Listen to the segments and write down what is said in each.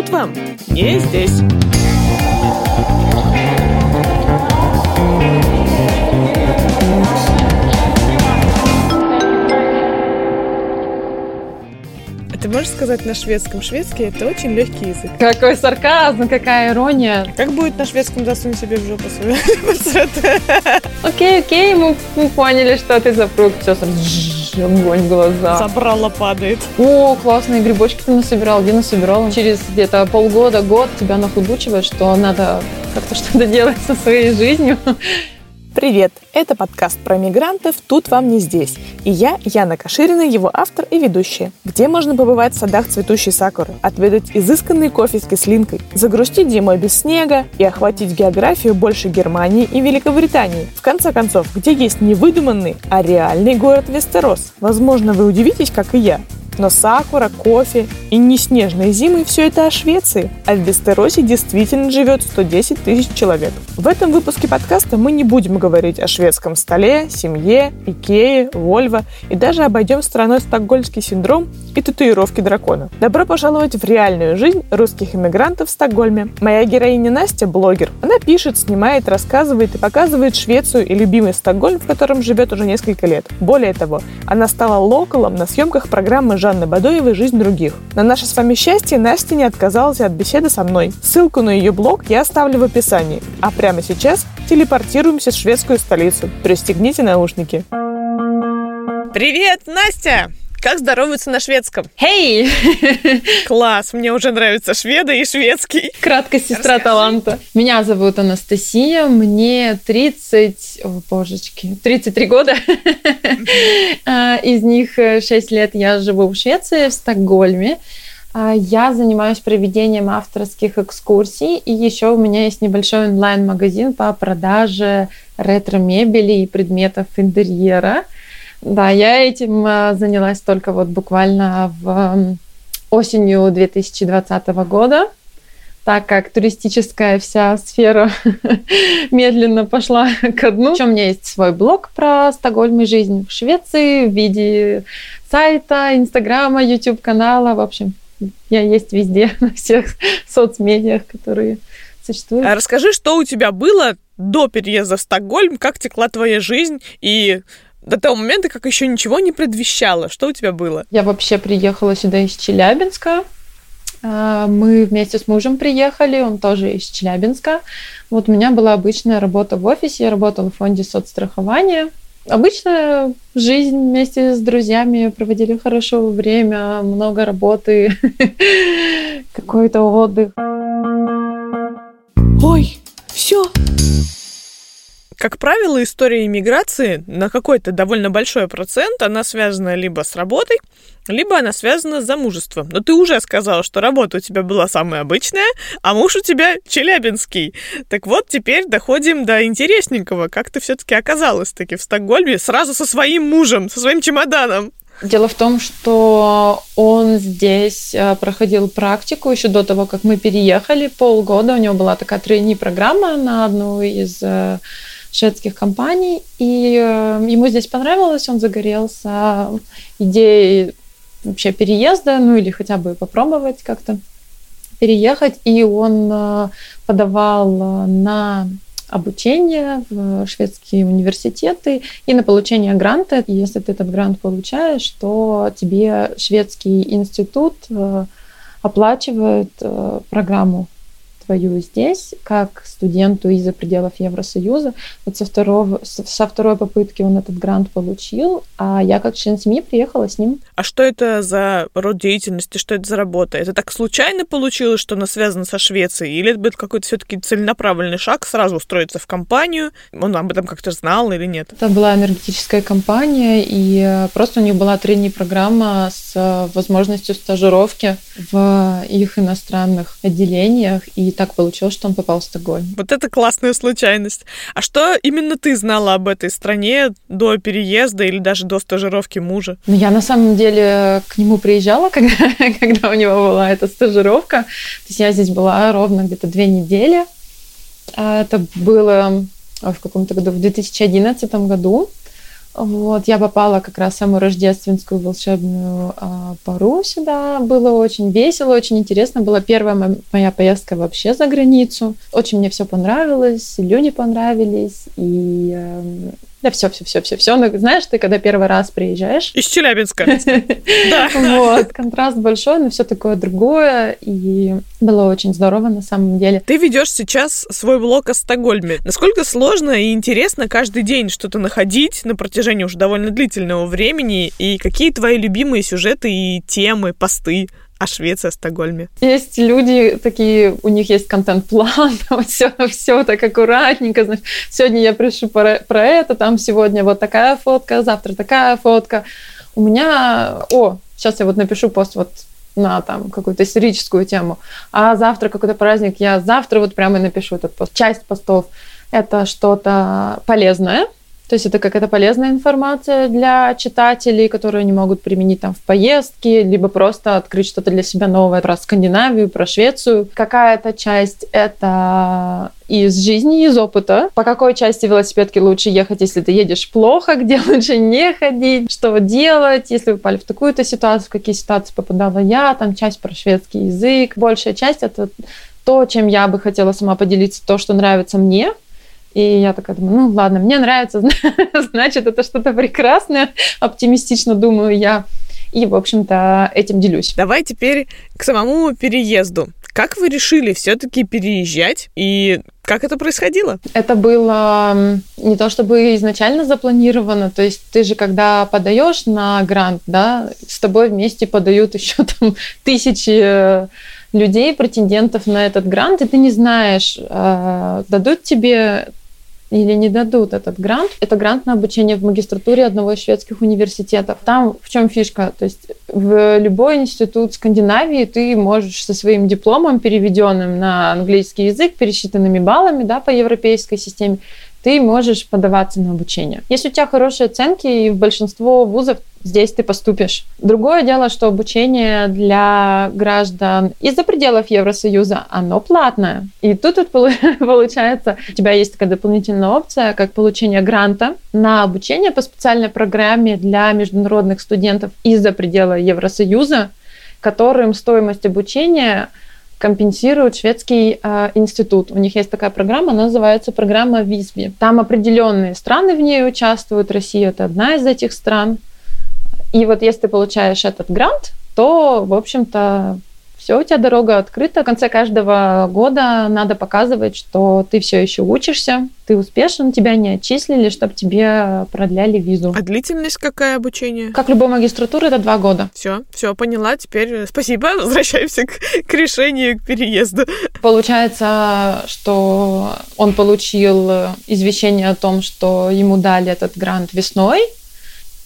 тут вам не здесь. Ты можешь сказать на шведском? Шведский это очень легкий язык. Какой сарказм, какая ирония. Как будет на шведском засунь себе в жопу свою Окей, окей, мы, поняли, что ты запруг. Все, сразу огонь в глаза. Забрала падает. О, классные грибочки ты насобирал. Где насобирал? Через где-то полгода, год тебя нахудучивает, что надо как-то что-то делать со своей жизнью. Привет! Это подкаст про мигрантов «Тут вам не здесь». И я, Яна Каширина, его автор и ведущая. Где можно побывать в садах цветущей сакуры, отведать изысканный кофе с кислинкой, загрустить зимой без снега и охватить географию больше Германии и Великобритании. В конце концов, где есть не выдуманный, а реальный город Вестерос. Возможно, вы удивитесь, как и я, но сакура, кофе и не снежные зимы – все это о Швеции. А в Вестеросе действительно живет 110 тысяч человек. В этом выпуске подкаста мы не будем говорить о шведском столе, семье, Икее, Вольво и даже обойдем стороной стокгольмский синдром и татуировки дракона. Добро пожаловать в реальную жизнь русских иммигрантов в Стокгольме. Моя героиня Настя – блогер. Она пишет, снимает, рассказывает и показывает Швецию и любимый Стокгольм, в котором живет уже несколько лет. Более того, она стала локалом на съемках программы Жанны Бадоевой «Жизнь других». На наше с вами счастье Настя не отказалась от беседы со мной. Ссылку на ее блог я оставлю в описании. А прямо сейчас телепортируемся в шведскую столицу. Пристегните наушники. Привет, Настя! Как здороваются на шведском? Хей! Hey! Класс, мне уже нравятся шведы и шведский. Краткая сестра Расскажи. таланта. Меня зовут Анастасия, мне 30, о божечки, 33 года. А, из них 6 э, лет я живу в Швеции, в Стокгольме. А, я занимаюсь проведением авторских экскурсий, и еще у меня есть небольшой онлайн-магазин по продаже ретро-мебели и предметов интерьера – да, я этим а, занялась только вот буквально в осенью 2020 года, так как туристическая вся сфера медленно пошла ко дну. Еще у меня есть свой блог про Стокгольм и жизнь в Швеции в виде сайта, инстаграма, YouTube-канала. В общем, я есть везде, на всех соцмедиах, которые существуют. А расскажи, что у тебя было до переезда в Стокгольм, как текла твоя жизнь и до того момента, как еще ничего не предвещало. Что у тебя было? Я вообще приехала сюда из Челябинска. А, мы вместе с мужем приехали, он тоже из Челябинска. Вот у меня была обычная работа в офисе, я работала в фонде соцстрахования. Обычная жизнь вместе с друзьями, проводили хорошо время, много работы, какой-то отдых. Ой, все, как правило, история иммиграции на какой-то довольно большой процент, она связана либо с работой, либо она связана с замужеством. Но ты уже сказала, что работа у тебя была самая обычная, а муж у тебя челябинский. Так вот, теперь доходим до интересненького. Как ты все-таки оказалась таки в Стокгольме сразу со своим мужем, со своим чемоданом? Дело в том, что он здесь э, проходил практику еще до того, как мы переехали. Полгода у него была такая тройни-программа на одну из э, шведских компаний, и э, ему здесь понравилось, он загорелся идеей вообще переезда, ну или хотя бы попробовать как-то переехать, и он э, подавал на обучение в шведские университеты и на получение гранта. Если ты этот грант получаешь, то тебе шведский институт э, оплачивает программу свою здесь, как студенту из-за пределов Евросоюза. Вот со, второго, со второй попытки он этот грант получил, а я как член семьи приехала с ним. А что это за род деятельности, что это за работа? Это так случайно получилось, что она связана со Швецией? Или это был какой-то все-таки целенаправленный шаг сразу устроиться в компанию? Он об этом как-то знал или нет? Это была энергетическая компания, и э, просто у них была тренинг-программа с э, возможностью стажировки в их иностранных отделениях, и так получилось, что он попал в Стокгольм. Вот это классная случайность. А что именно ты знала об этой стране до переезда или даже до стажировки мужа? Ну, я на самом деле к нему приезжала, когда, когда у него была эта стажировка. То есть я здесь была ровно где-то две недели. А это было в каком-то году, в 2011 году. Вот, я попала как раз в самую рождественскую волшебную а, пару сюда. Было очень весело, очень интересно. Была первая моя поездка вообще за границу. Очень мне все понравилось, люди понравились. И э, да, все, все, все, все, все. Но знаешь, ты когда первый раз приезжаешь... Из Челябинска. Да. Вот, контраст большой, но все такое другое. И было очень здорово на самом деле. Ты ведешь сейчас свой блог о Стокгольме. Насколько сложно и интересно каждый день что-то находить на протяжении уже довольно длительного времени? И какие твои любимые сюжеты и темы, посты о Швеции, о Стокгольме? Есть люди такие, у них есть контент-план, все, все так аккуратненько. Значит, сегодня я пишу про, про это, там сегодня вот такая фотка, завтра такая фотка. У меня, о, сейчас я вот напишу пост вот на там какую-то историческую тему, а завтра какой-то праздник, я завтра вот прямо напишу этот пост. Часть постов это что-то полезное, то есть это какая-то полезная информация для читателей, которые не могут применить там в поездке, либо просто открыть что-то для себя новое про Скандинавию, про Швецию. Какая-то часть это из жизни, из опыта. По какой части велосипедки лучше ехать, если ты едешь плохо, где лучше не ходить, что делать, если вы попали в такую-то ситуацию, в какие ситуации попадала я, там часть про шведский язык. Большая часть это то, чем я бы хотела сама поделиться, то, что нравится мне, и я такая думаю, ну ладно, мне нравится, значит, это что-то прекрасное, оптимистично думаю я. И, в общем-то, этим делюсь. Давай теперь к самому переезду. Как вы решили все-таки переезжать и как это происходило? Это было не то чтобы изначально запланировано, то есть ты же когда подаешь на грант, да, с тобой вместе подают еще там тысячи людей, претендентов на этот грант, и ты не знаешь, а, дадут тебе или не дадут этот грант. Это грант на обучение в магистратуре одного из шведских университетов. Там в чем фишка? То есть в любой институт Скандинавии ты можешь со своим дипломом, переведенным на английский язык, пересчитанными баллами да, по европейской системе, ты можешь подаваться на обучение. Если у тебя хорошие оценки, и в большинство вузов здесь ты поступишь. Другое дело, что обучение для граждан из-за пределов Евросоюза, оно платное. И тут вот получается, у тебя есть такая дополнительная опция, как получение гранта на обучение по специальной программе для международных студентов из-за предела Евросоюза, которым стоимость обучения компенсирует шведский э, институт. У них есть такая программа, она называется программа Визби. Там определенные страны в ней участвуют. Россия это одна из этих стран. И вот если ты получаешь этот грант, то, в общем-то, все, у тебя дорога открыта. В конце каждого года надо показывать, что ты все еще учишься, ты успешен, тебя не отчислили, чтобы тебе продляли визу. А длительность какая обучение? Как любой магистратуры, это два года. Все, все, поняла. Теперь э, спасибо. Возвращаемся к, к решению, к переезду. Получается, что он получил извещение о том, что ему дали этот грант весной,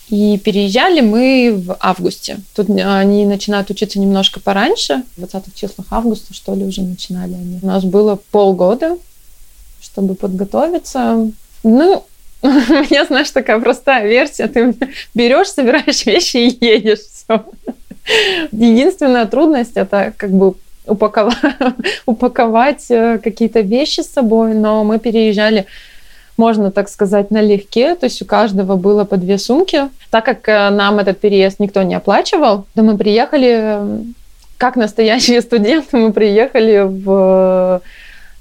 и переезжали мы в августе. Тут они начинают учиться немножко пораньше, в 20 числах августа, что ли, уже начинали они. У нас было полгода, чтобы подготовиться. Ну, у меня, знаешь, такая простая версия. Ты берешь, собираешь вещи и едешь. Все. Единственная трудность – это как бы упаковать, упаковать э, какие-то вещи с собой, но мы переезжали можно так сказать, налегке, то есть у каждого было по две сумки. Так как э, нам этот переезд никто не оплачивал, то мы приехали, как настоящие студенты, мы приехали в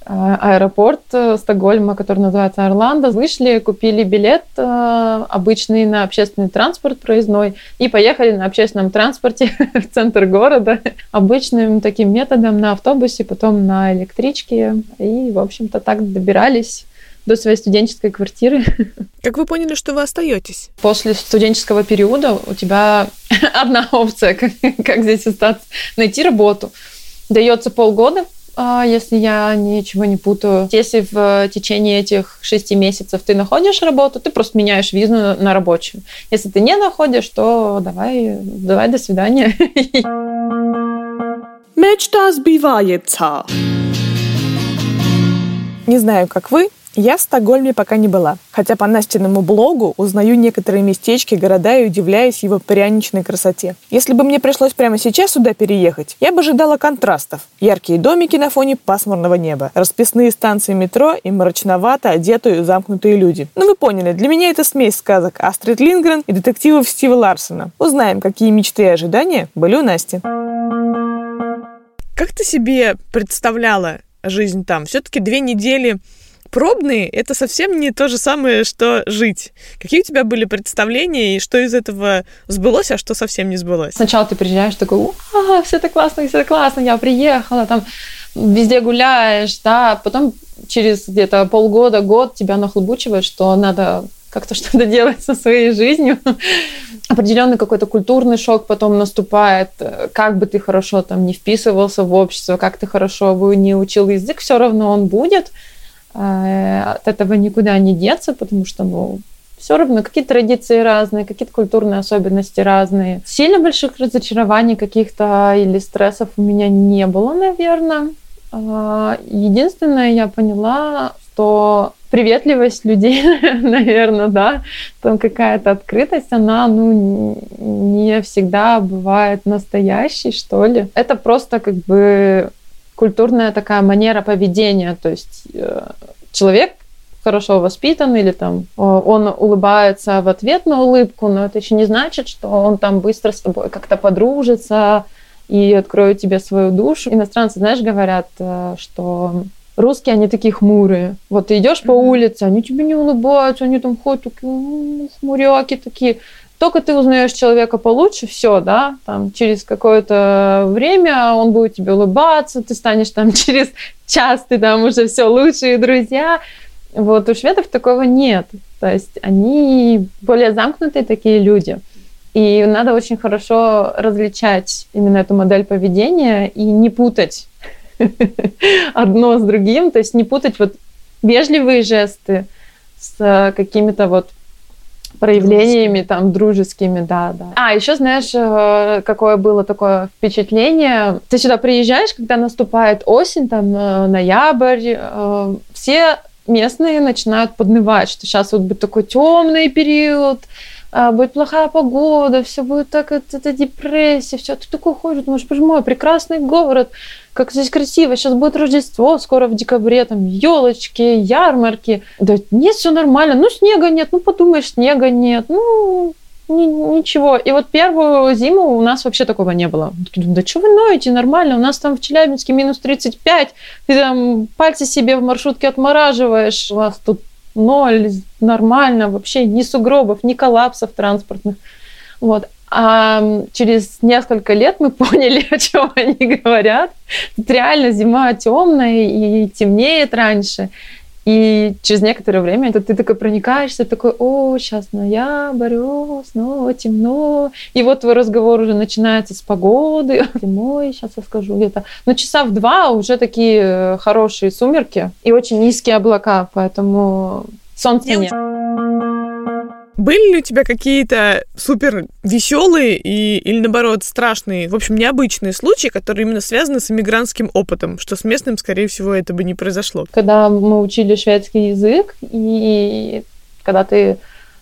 э, аэропорт э, Стокгольма, который называется Орландо, вышли, купили билет обычный на общественный транспорт проездной и поехали на общественном транспорте в центр города обычным таким методом на автобусе, потом на электричке. И, в общем-то, так добирались до своей студенческой квартиры. Как вы поняли, что вы остаетесь? После студенческого периода у тебя одна опция, как, как здесь остаться, найти работу. Дается полгода, а, если я ничего не путаю. Если в течение этих шести месяцев ты находишь работу, ты просто меняешь визу на рабочую. Если ты не находишь, то давай, давай до свидания. Мечта сбивается. Не знаю, как вы, Я в Стокгольме пока не была, хотя по Настиному блогу узнаю некоторые местечки, города и удивляюсь его пряничной красоте. Если бы мне пришлось прямо сейчас сюда переехать, я бы ожидала контрастов. Яркие домики на фоне пасмурного неба, расписные станции метро и мрачновато одетые замкнутые люди. Ну вы поняли, для меня это смесь сказок Астрид Лингрен и детективов Стива Ларсона. Узнаем, какие мечты и ожидания были у Насти. Как ты себе представляла жизнь там? Все-таки две недели пробные — это совсем не то же самое, что жить. Какие у тебя были представления, и что из этого сбылось, а что совсем не сбылось? Сначала ты приезжаешь такой, а, все так классно, все так классно, я приехала, там везде гуляешь, да, потом через где-то полгода, год тебя нахлобучивает, что надо как-то что-то делать со своей жизнью. Определенный какой-то культурный шок потом наступает. Как бы ты хорошо там не вписывался в общество, как ты хорошо бы не учил язык, все равно он будет. Э, от этого никуда не деться, потому что, ну, все равно какие-то традиции разные, какие-то культурные особенности разные. Сильно больших разочарований каких-то или стрессов у меня не было, наверное. А, единственное, я поняла, что приветливость людей, наверное, да, там какая-то открытость, она, ну, не всегда бывает настоящей, что ли. Это просто как бы культурная такая манера поведения, то есть э, человек хорошо воспитан или там он улыбается в ответ на улыбку, но это еще не значит, что он там быстро с тобой как-то подружится и откроет тебе свою душу. Иностранцы, знаешь, говорят, э, что русские, они такие хмурые. Вот ты идешь по улице, они тебе не улыбаются, они там ходят такие хмуряки такие только ты узнаешь человека получше, все, да, там через какое-то время он будет тебе улыбаться, ты станешь там через час, ты там уже все лучшие друзья. Вот у шведов такого нет. То есть они более замкнутые такие люди. И надо очень хорошо различать именно эту модель поведения и не путать одно с другим, то есть не путать вот вежливые жесты с какими-то вот проявлениями там дружескими, да, да. А, еще знаешь, э, какое было такое впечатление? Ты сюда приезжаешь, когда наступает осень, там э, ноябрь, э, все местные начинают поднывать, что сейчас вот будет такой темный период, будет плохая погода, все будет так, это, это депрессия, все. Ты такой ходишь, думаешь, боже мой, прекрасный город, как здесь красиво, сейчас будет Рождество, скоро в декабре, там, елочки, ярмарки. Да нет, все нормально, ну, снега нет, ну, подумаешь, снега нет, ну, ничего. И вот первую зиму у нас вообще такого не было. Да что вы ноете, нормально, у нас там в Челябинске минус 35, ты там пальцы себе в маршрутке отмораживаешь, у вас тут ноль, нормально, вообще ни сугробов, ни коллапсов транспортных. Вот. А через несколько лет мы поняли, о чем они говорят. Тут реально зима темная и темнеет раньше. И через некоторое время это ты такой проникаешься, такой, о, сейчас ноябрь, о, снова темно. И вот твой разговор уже начинается с погоды. Зимой, сейчас я скажу где-то. Но часа в два уже такие э, хорошие сумерки и очень низкие облака, поэтому солнца нет. Были ли у тебя какие-то супер веселые и, или наоборот страшные, в общем, необычные случаи, которые именно связаны с иммигрантским опытом, что с местным, скорее всего, это бы не произошло? Когда мы учили шведский язык, и когда ты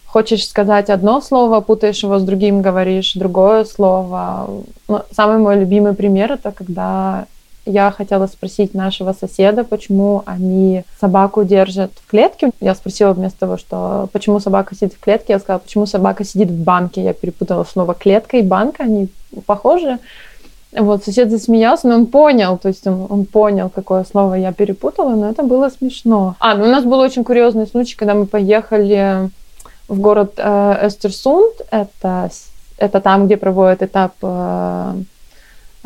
хочешь сказать одно слово, путаешь его с другим, говоришь другое слово. Ну, самый мой любимый пример это когда я хотела спросить нашего соседа, почему они собаку держат в клетке. Я спросила вместо того, что почему собака сидит в клетке, я сказала, почему собака сидит в банке. Я перепутала снова клетка и банка, они похожи. Вот, сосед засмеялся, но он понял, то есть он, он понял, какое слово я перепутала, но это было смешно. А, ну у нас был очень курьезный случай, когда мы поехали в город э, Эстерсунд, это, это там, где проводят этап э,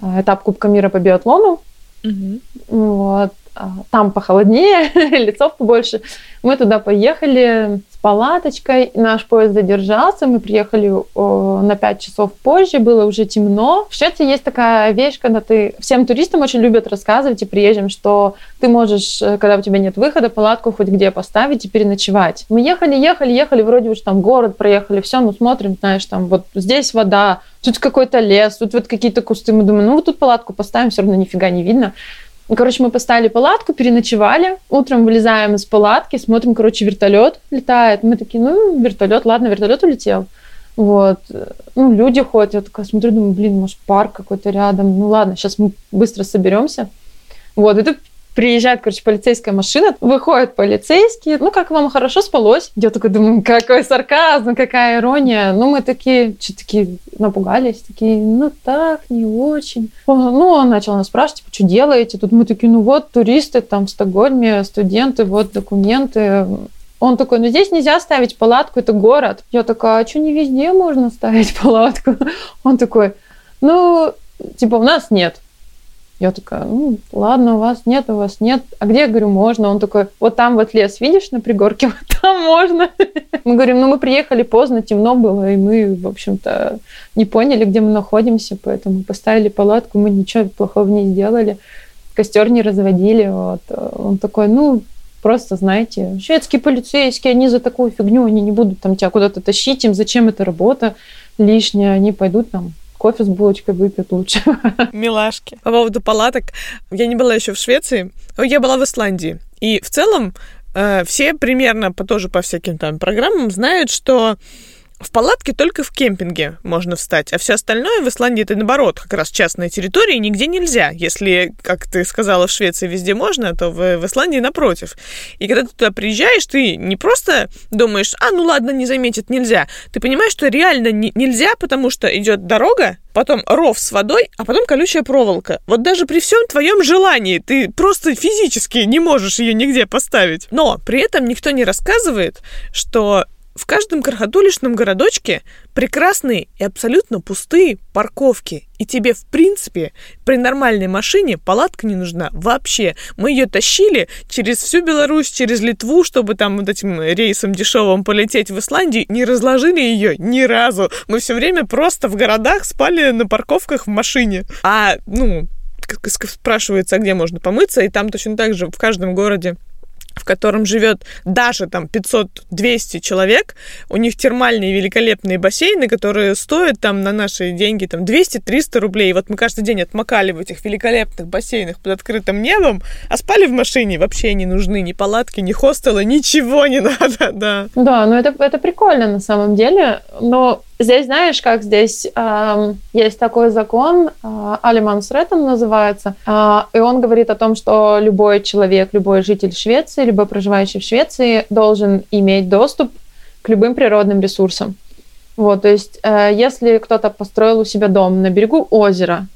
этап Кубка мира по биатлону. Угу. Вот. А, там похолоднее, лицов побольше. Мы туда поехали палаточкой, наш поезд задержался, мы приехали о, на 5 часов позже, было уже темно. В Швеции есть такая вещь, когда ты... Всем туристам очень любят рассказывать и приезжим, что ты можешь, э, когда у тебя нет выхода, палатку хоть где поставить и переночевать. Мы ехали, ехали, ехали, вроде уж там город проехали, все, ну смотрим, знаешь, там вот здесь вода, тут какой-то лес, тут вот какие-то кусты. Мы думаем, ну вот тут палатку поставим, все равно нифига не видно. Короче, мы поставили палатку, переночевали. Утром вылезаем из палатки, смотрим, короче, вертолет летает. Мы такие, ну, вертолет, ладно, вертолет улетел. Вот. Ну, люди ходят. Я такая смотрю, думаю, блин, может, парк какой-то рядом. Ну, ладно, сейчас мы быстро соберемся. Вот, и тут приезжает, короче, полицейская машина, выходят полицейские, ну, как вам хорошо спалось? Я такой думаю, какой сарказм, какая ирония. Ну, мы такие, что такие напугались, такие, ну, так, не очень. Ну, он начал нас спрашивать, типа, что делаете? Тут мы такие, ну, вот, туристы там в Стокгольме, студенты, вот, документы. Он такой, ну здесь нельзя ставить палатку, это город. Я такая, а что не везде можно ставить палатку? Он такой, ну, типа, у нас нет. Я такая, ну, ладно, у вас нет, у вас нет. А где, я говорю, можно? Он такой, вот там вот лес, видишь, на пригорке, вот там можно. Мы говорим, ну, мы приехали поздно, темно было, и мы, в общем-то, не поняли, где мы находимся, поэтому поставили палатку, мы ничего плохого не сделали, костер не разводили. Вот. Он такой, ну, просто, знаете, шведские полицейские, они за такую фигню, они не будут там тебя куда-то тащить, им зачем эта работа лишняя, они пойдут там кофе с булочкой выпьют лучше. Милашки. По поводу палаток, я не была еще в Швеции, я была в Исландии. И в целом э, все примерно по, тоже по всяким там программам знают, что в палатке только в кемпинге можно встать, а все остальное в Исландии это наоборот, как раз частная территория, нигде нельзя. Если, как ты сказала, в Швеции везде можно, то в, в Исландии напротив. И когда ты туда приезжаешь, ты не просто думаешь, а, ну ладно, не заметит, нельзя. Ты понимаешь, что реально не, нельзя, потому что идет дорога, потом ров с водой, а потом колючая проволока. Вот даже при всем твоем желании ты просто физически не можешь ее нигде поставить. Но при этом никто не рассказывает, что в каждом крохотуличном городочке прекрасные и абсолютно пустые парковки. И тебе, в принципе, при нормальной машине палатка не нужна вообще. Мы ее тащили через всю Беларусь, через Литву, чтобы там вот этим рейсом дешевым полететь в Исландию. Не разложили ее ни разу. Мы все время просто в городах спали на парковках в машине. А, ну, спрашивается, а где можно помыться, и там точно так же в каждом городе в котором живет даже там 500-200 человек, у них термальные великолепные бассейны, которые стоят там на наши деньги там 200-300 рублей. И вот мы каждый день отмокали в этих великолепных бассейнах под открытым небом, а спали в машине. Вообще не нужны ни палатки, ни хостелы, ничего не надо, да. Да, ну это, это прикольно на самом деле, но Здесь, знаешь, как здесь э, есть такой закон, э, Алиманс Реттон называется, э, и он говорит о том, что любой человек, любой житель Швеции, любой проживающий в Швеции должен иметь доступ к любым природным ресурсам. Вот, то есть, э, если кто-то построил у себя дом на берегу озера,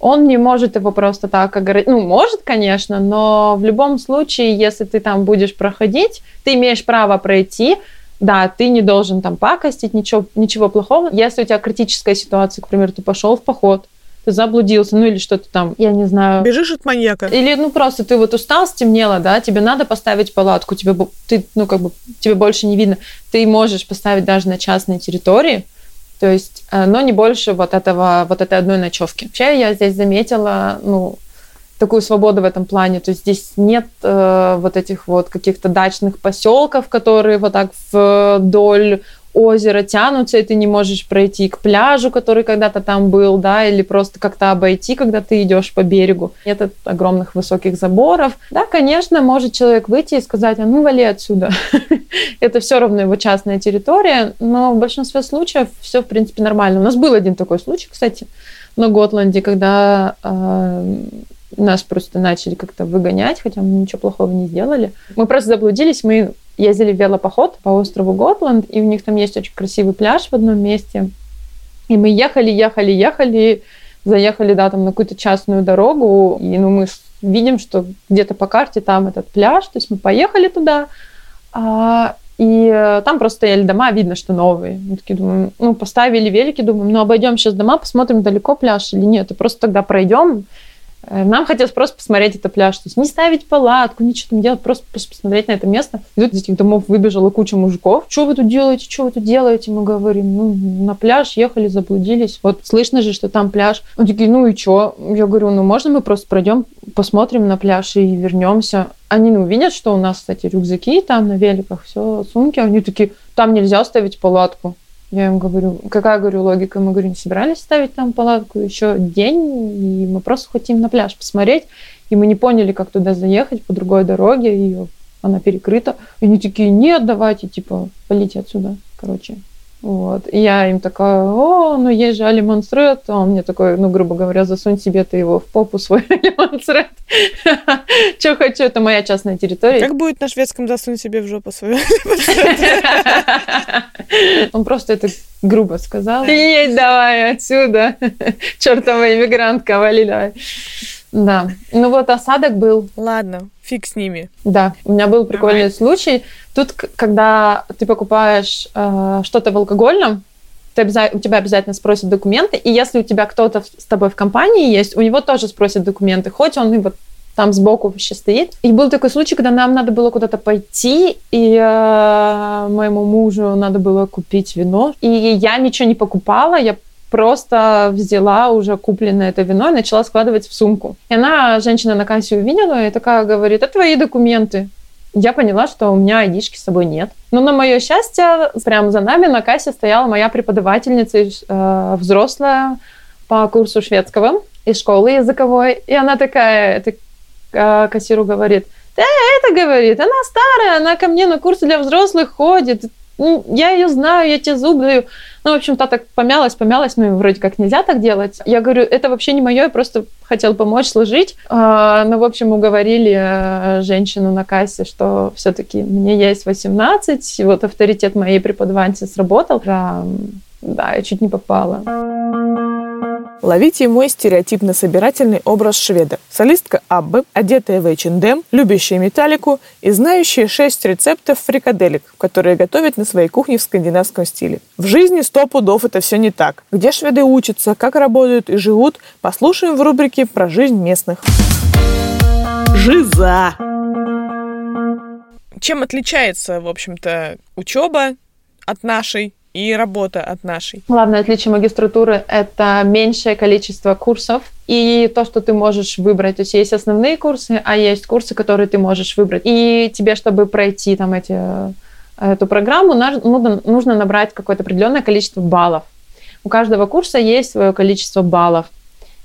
он не может его просто так огородить. Ну, может, конечно, но в любом случае, если ты там будешь проходить, ты имеешь право пройти, да, ты не должен там пакостить, ничего, ничего плохого. Если у тебя критическая ситуация, к примеру, ты пошел в поход, ты заблудился, ну или что-то там, я не знаю. Бежишь от маньяка. Или, ну, просто ты вот устал, стемнело, да, тебе надо поставить палатку, тебе, ты, ну, как бы, тебе больше не видно. Ты можешь поставить даже на частной территории, то есть, э, но не больше вот этого, вот этой одной ночевки. Вообще, я здесь заметила, ну, такую свободу в этом плане. То есть здесь нет э, вот этих вот каких-то дачных поселков, которые вот так вдоль озера тянутся, и ты не можешь пройти к пляжу, который когда-то там был, да, или просто как-то обойти, когда ты идешь по берегу. Нет огромных высоких заборов. Да, конечно, может человек выйти и сказать, а ну вали отсюда. Это все равно его частная территория, но в большинстве случаев все, в принципе, нормально. У нас был один такой случай, кстати, на Готланде, когда э, нас просто начали как-то выгонять, хотя мы ничего плохого не сделали. Мы просто заблудились, мы ездили в велопоход по острову Готланд, и у них там есть очень красивый пляж в одном месте. И мы ехали, ехали, ехали, заехали, да, там на какую-то частную дорогу, и ну, мы видим, что где-то по карте там этот пляж, то есть мы поехали туда, а, и там просто стояли дома, видно, что новые. Мы такие думаем, ну, поставили велики, думаем, ну, обойдем сейчас дома, посмотрим, далеко пляж или нет, и просто тогда пройдем, Э, нам хотелось просто посмотреть это пляж, то есть не ставить палатку, ничего там делать, просто посмотреть на это место. И тут из этих домов выбежала куча мужиков. Что вы тут делаете, что вы тут делаете? Мы говорим, ну, на пляж ехали, заблудились. Вот слышно же, что там пляж. Он такие, ну и что? Я говорю, ну можно мы просто пройдем, посмотрим на пляж и вернемся. Они ну, видят, что у нас, кстати, рюкзаки там на великах, все, сумки. Они такие, там нельзя ставить палатку. Я им говорю, какая, говорю, логика? Мы, говорю, не собирались ставить там палатку еще день, и мы просто хотим на пляж посмотреть, и мы не поняли, как туда заехать по другой дороге, ее она перекрыта. И они такие, нет, давайте, типа, полите отсюда, короче. Вот. И я им такая, о, ну есть же алимонстрет. А он мне такой, ну, грубо говоря, засунь себе ты его в попу свой алимонстрет. Что хочу, это моя частная территория. Как будет на шведском засунь себе в жопу свою Он просто это грубо сказал. Едь давай отсюда, чертова иммигрантка, вали давай. Да. Ну вот осадок был. Ладно, фиг с ними. Да. У меня был прикольный Давай. случай. Тут, когда ты покупаешь э, что-то в алкогольном, ты обяза- у тебя обязательно спросят документы. И если у тебя кто-то с тобой в компании есть, у него тоже спросят документы, хоть он и вот там сбоку вообще стоит. И был такой случай, когда нам надо было куда-то пойти, и э, моему мужу надо было купить вино. И я ничего не покупала, я просто взяла уже купленное это вино и начала складывать в сумку. И она, женщина на кассе увидела и такая говорит, это твои документы. Я поняла, что у меня айдишки с собой нет. Но на мое счастье, прямо за нами на кассе стояла моя преподавательница, э, взрослая по курсу шведского из школы языковой. И она такая, это, э, кассиру говорит, да, это говорит, она старая, она ко мне на курсы для взрослых ходит. Я ее знаю, я тебе зуб даю. Ну, в общем, та так помялась, помялась, ну, вроде как нельзя так делать. Я говорю, это вообще не мое, я просто хотел помочь сложить. А, ну, в общем, уговорили э, женщину на кассе, что все-таки мне есть 18, и вот авторитет моей преподавательницы сработал. Да, да, я чуть не попала. Ловите мой стереотипно-собирательный образ шведа. Солистка Аббы, одетая в H&M, любящая металлику и знающая шесть рецептов фрикаделек, которые готовят на своей кухне в скандинавском стиле. В жизни сто пудов это все не так. Где шведы учатся, как работают и живут, послушаем в рубрике про жизнь местных. Жиза! Чем отличается, в общем-то, учеба от нашей и работа от нашей. Главное отличие магистратуры — это меньшее количество курсов и то, что ты можешь выбрать. То есть есть основные курсы, а есть курсы, которые ты можешь выбрать. И тебе, чтобы пройти там эти, эту программу, нужно, нужно набрать какое-то определенное количество баллов. У каждого курса есть свое количество баллов.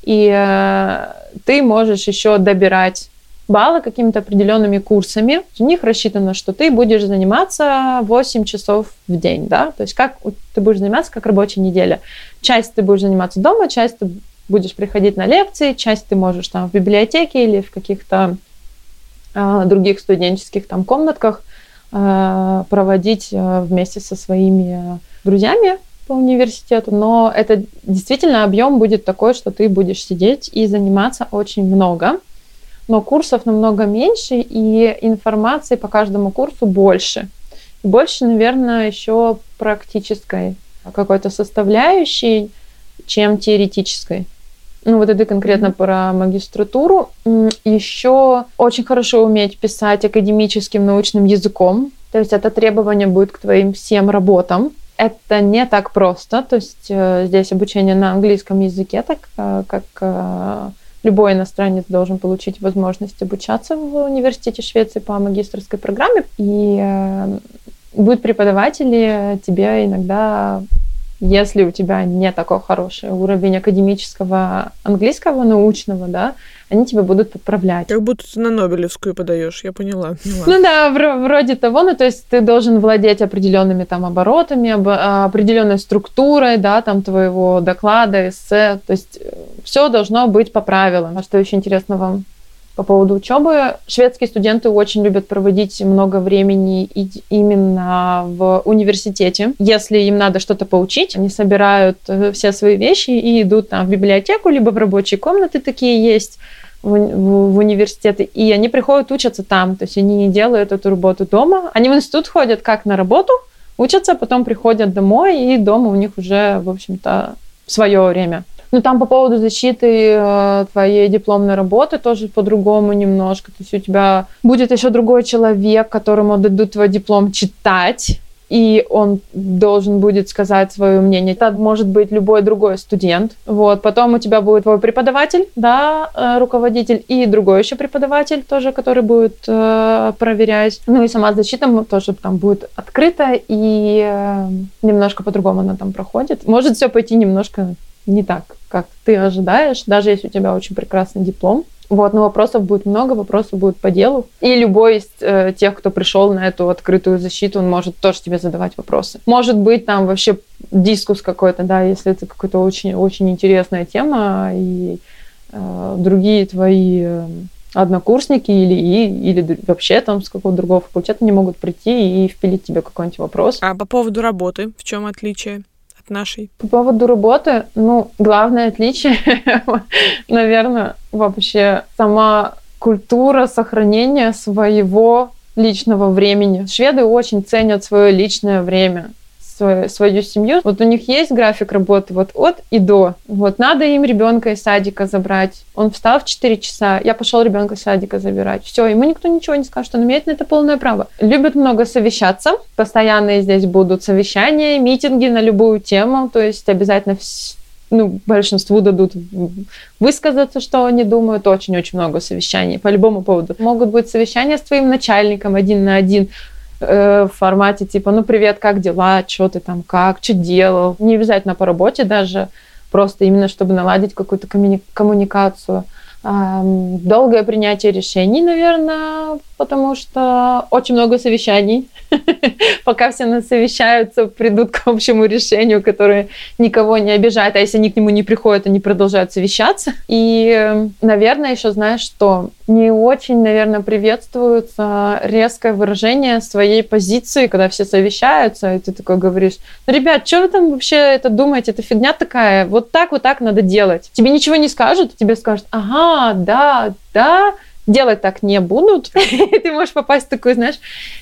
И э, ты можешь еще добирать баллы какими-то определенными курсами. У них рассчитано, что ты будешь заниматься 8 часов в день, да, то есть как ты будешь заниматься, как рабочая неделя. Часть ты будешь заниматься дома, часть ты будешь приходить на лекции, часть ты можешь там в библиотеке или в каких-то э, других студенческих там комнатках э, проводить э, вместе со своими друзьями по университету, но это действительно объем будет такой, что ты будешь сидеть и заниматься очень много но курсов намного меньше, и информации по каждому курсу больше. больше, наверное, еще практической какой-то составляющей, чем теоретической. Ну, вот это конкретно mm-hmm. про магистратуру. Еще очень хорошо уметь писать академическим научным языком. То есть это требование будет к твоим всем работам. Это не так просто. То есть э, здесь обучение на английском языке, так э, как э, любой иностранец должен получить возможность обучаться в университете Швеции по магистрской программе. И э, будут преподаватели тебе иногда если у тебя не такой хороший уровень академического английского научного, да, они тебя будут подправлять. Как будто ты на Нобелевскую подаешь, я поняла. поняла. Ну да, вроде того, ну то есть ты должен владеть определенными там оборотами, а, определенной структурой, да, там твоего доклада, эссе, то есть э, все должно быть по правилам. А что еще интересно вам? По поводу учебы. Шведские студенты очень любят проводить много времени именно в университете. Если им надо что-то поучить, они собирают э, все свои вещи и идут там в библиотеку, либо в рабочие комнаты такие есть в, в, в университеты, и они приходят учатся там, то есть они не делают эту работу дома. Они в институт ходят как на работу, учатся, потом приходят домой, и дома у них уже, в общем-то, свое время. Ну, там по поводу защиты э, твоей дипломной работы тоже по-другому немножко. То есть у тебя будет еще другой человек, которому дадут твой диплом читать. и он должен будет сказать свое мнение. Это может быть любой другой студент. Вот. Потом у тебя будет твой преподаватель, да, э, руководитель, и другой еще преподаватель тоже, который будет э, проверять. Ну и сама защита тоже там будет открыта, и э, немножко по-другому она там проходит. Может все пойти немножко не так, как ты ожидаешь, даже если у тебя очень прекрасный диплом. Вот, но вопросов будет много, вопросов будет по делу. И любой из э, тех, кто пришел на эту открытую защиту, он может тоже тебе задавать вопросы. Может быть, там вообще дискус какой-то, да, если это какая-то очень, очень интересная тема, и э, другие твои э, однокурсники или, и, или вообще там с какого-то другого факультета не могут прийти и впилить тебе какой-нибудь вопрос. А по поводу работы, в чем отличие? От нашей? По поводу работы, ну, главное отличие, наверное, вообще сама культура сохранения своего личного времени. Шведы очень ценят свое личное время свою, свою семью. Вот у них есть график работы вот от и до. Вот надо им ребенка из садика забрать. Он встал в 4 часа, я пошел ребенка из садика забирать. Все, ему никто ничего не скажет, он имеет на это полное право. Любят много совещаться. Постоянно здесь будут совещания, митинги на любую тему. То есть обязательно ну, большинству дадут высказаться, что они думают. Очень-очень много совещаний по любому поводу. Могут быть совещания с твоим начальником один на один в формате типа, ну, привет, как дела, что ты там, как, что делал. Не обязательно по работе даже, просто именно чтобы наладить какую-то коммуни- коммуникацию. Долгое принятие решений, наверное, потому что очень много совещаний. Пока все насовещаются, придут к общему решению, которое никого не обижает. А если они к нему не приходят, они продолжают совещаться. И, наверное, еще знаешь, что не очень, наверное, приветствуется резкое выражение своей позиции, когда все совещаются, и ты такой говоришь, ну, ребят, что вы там вообще это думаете? Это фигня такая. Вот так, вот так надо делать. Тебе ничего не скажут, тебе скажут, ага, да, да, делать так не будут. Ты можешь попасть в такой, знаешь,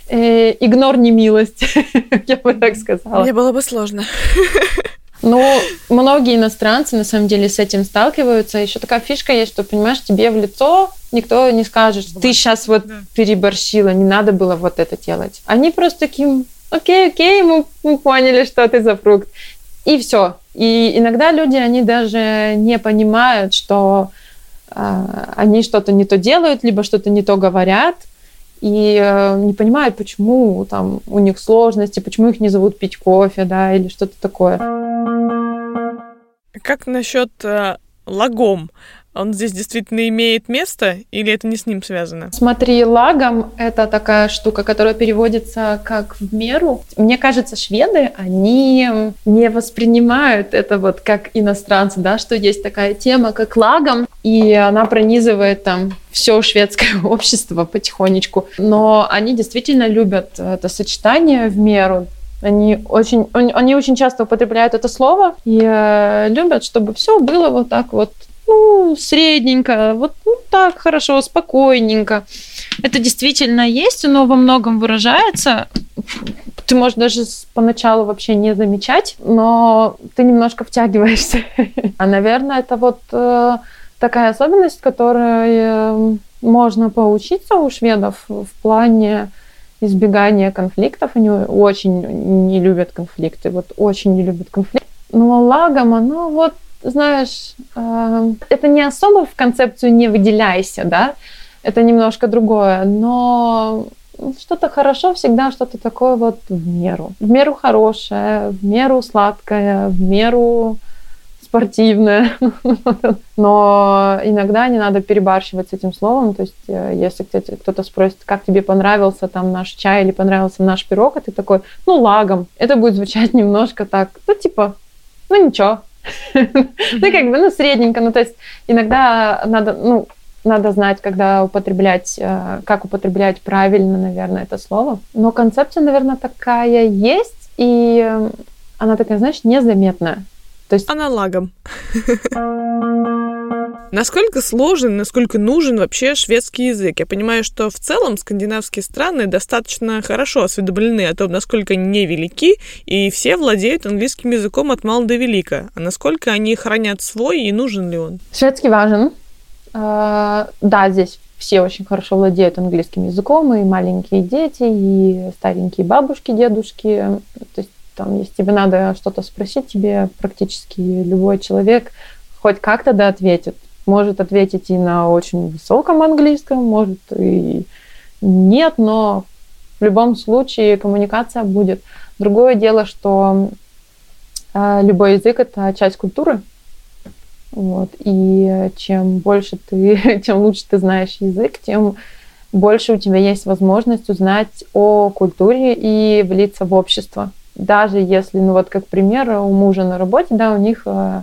э, игнор не милость, я бы так сказала. Мне было бы сложно. Ну, многие иностранцы на самом деле с этим сталкиваются. Еще такая фишка есть, что, понимаешь, тебе в лицо никто не скажет, ты сейчас вот да. переборщила, не надо было вот это делать. Они просто таким, окей, окей, мы, мы поняли, что ты за фрукт. И все. И иногда люди, они даже не понимают, что они что-то не то делают, либо что-то не то говорят, и э, не понимают, почему там у них сложности, почему их не зовут пить кофе, да, или что-то такое. Как насчет э, лагом? Он здесь действительно имеет место или это не с ним связано? Смотри, лагом это такая штука, которая переводится как в меру. Мне кажется, шведы, они не воспринимают это вот как иностранцы, да, что есть такая тема, как лагом, и она пронизывает там все шведское общество потихонечку. Но они действительно любят это сочетание в меру, они очень, они очень часто употребляют это слово и э, любят, чтобы все было вот так вот ну, средненько, вот ну, так хорошо, спокойненько. Это действительно есть, но во многом выражается. Ты можешь даже поначалу вообще не замечать, но ты немножко втягиваешься. А, наверное, это вот э, такая особенность, которой э, можно поучиться у шведов в плане избегания конфликтов. Они очень не любят конфликты, вот очень не любят конфликты. Но лагом оно вот знаешь, эм, это не особо в концепцию не выделяйся, да, это немножко другое, но что-то хорошо всегда что-то такое вот в меру. В меру хорошее, в меру сладкое, в меру спортивное. Но иногда не надо перебарщивать с этим словом. То есть, э, если кто-то спросит, как тебе понравился там наш чай или понравился наш пирог, а ты такой, ну, лагом. Это будет звучать немножко так, ну, типа, ну, ничего, ну, как бы, ну, средненько. Ну, то есть иногда надо, ну, надо знать, когда употреблять, э, как употреблять правильно, наверное, это слово. Но концепция, наверное, такая есть, и она такая, знаешь, незаметная. То есть... Аналогом. Насколько сложен, насколько нужен вообще шведский язык? Я понимаю, что в целом скандинавские страны достаточно хорошо осведомлены о том, насколько они невелики, и все владеют английским языком от мала до велика. А насколько они хранят свой и нужен ли он? Шведский важен. А, да, здесь все очень хорошо владеют английским языком, и маленькие дети, и старенькие бабушки, дедушки. То есть там, если тебе надо что-то спросить, тебе практически любой человек хоть как-то да ответит. Может ответить и на очень высоком английском, может и нет, но в любом случае коммуникация будет. Другое дело, что э, любой язык это часть культуры. Вот. И чем больше ты, чем лучше ты знаешь язык, тем больше у тебя есть возможность узнать о культуре и влиться в общество. Даже если, ну вот как пример, у мужа на работе, да, у них э,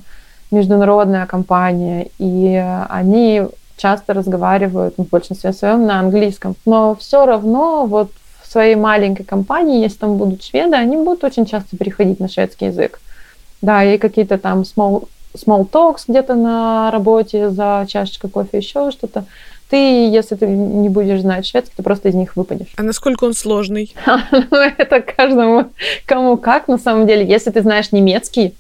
международная компания, и они часто разговаривают ну, в большинстве своем на английском. Но все равно вот в своей маленькой компании, если там будут шведы, они будут очень часто переходить на шведский язык. Да, и какие-то там small, small talks где-то на работе за чашечкой кофе, еще что-то. Ты, если ты не будешь знать шведский, то просто из них выпадешь. А насколько он сложный? Ну, это каждому кому как, на самом деле. Если ты знаешь немецкий,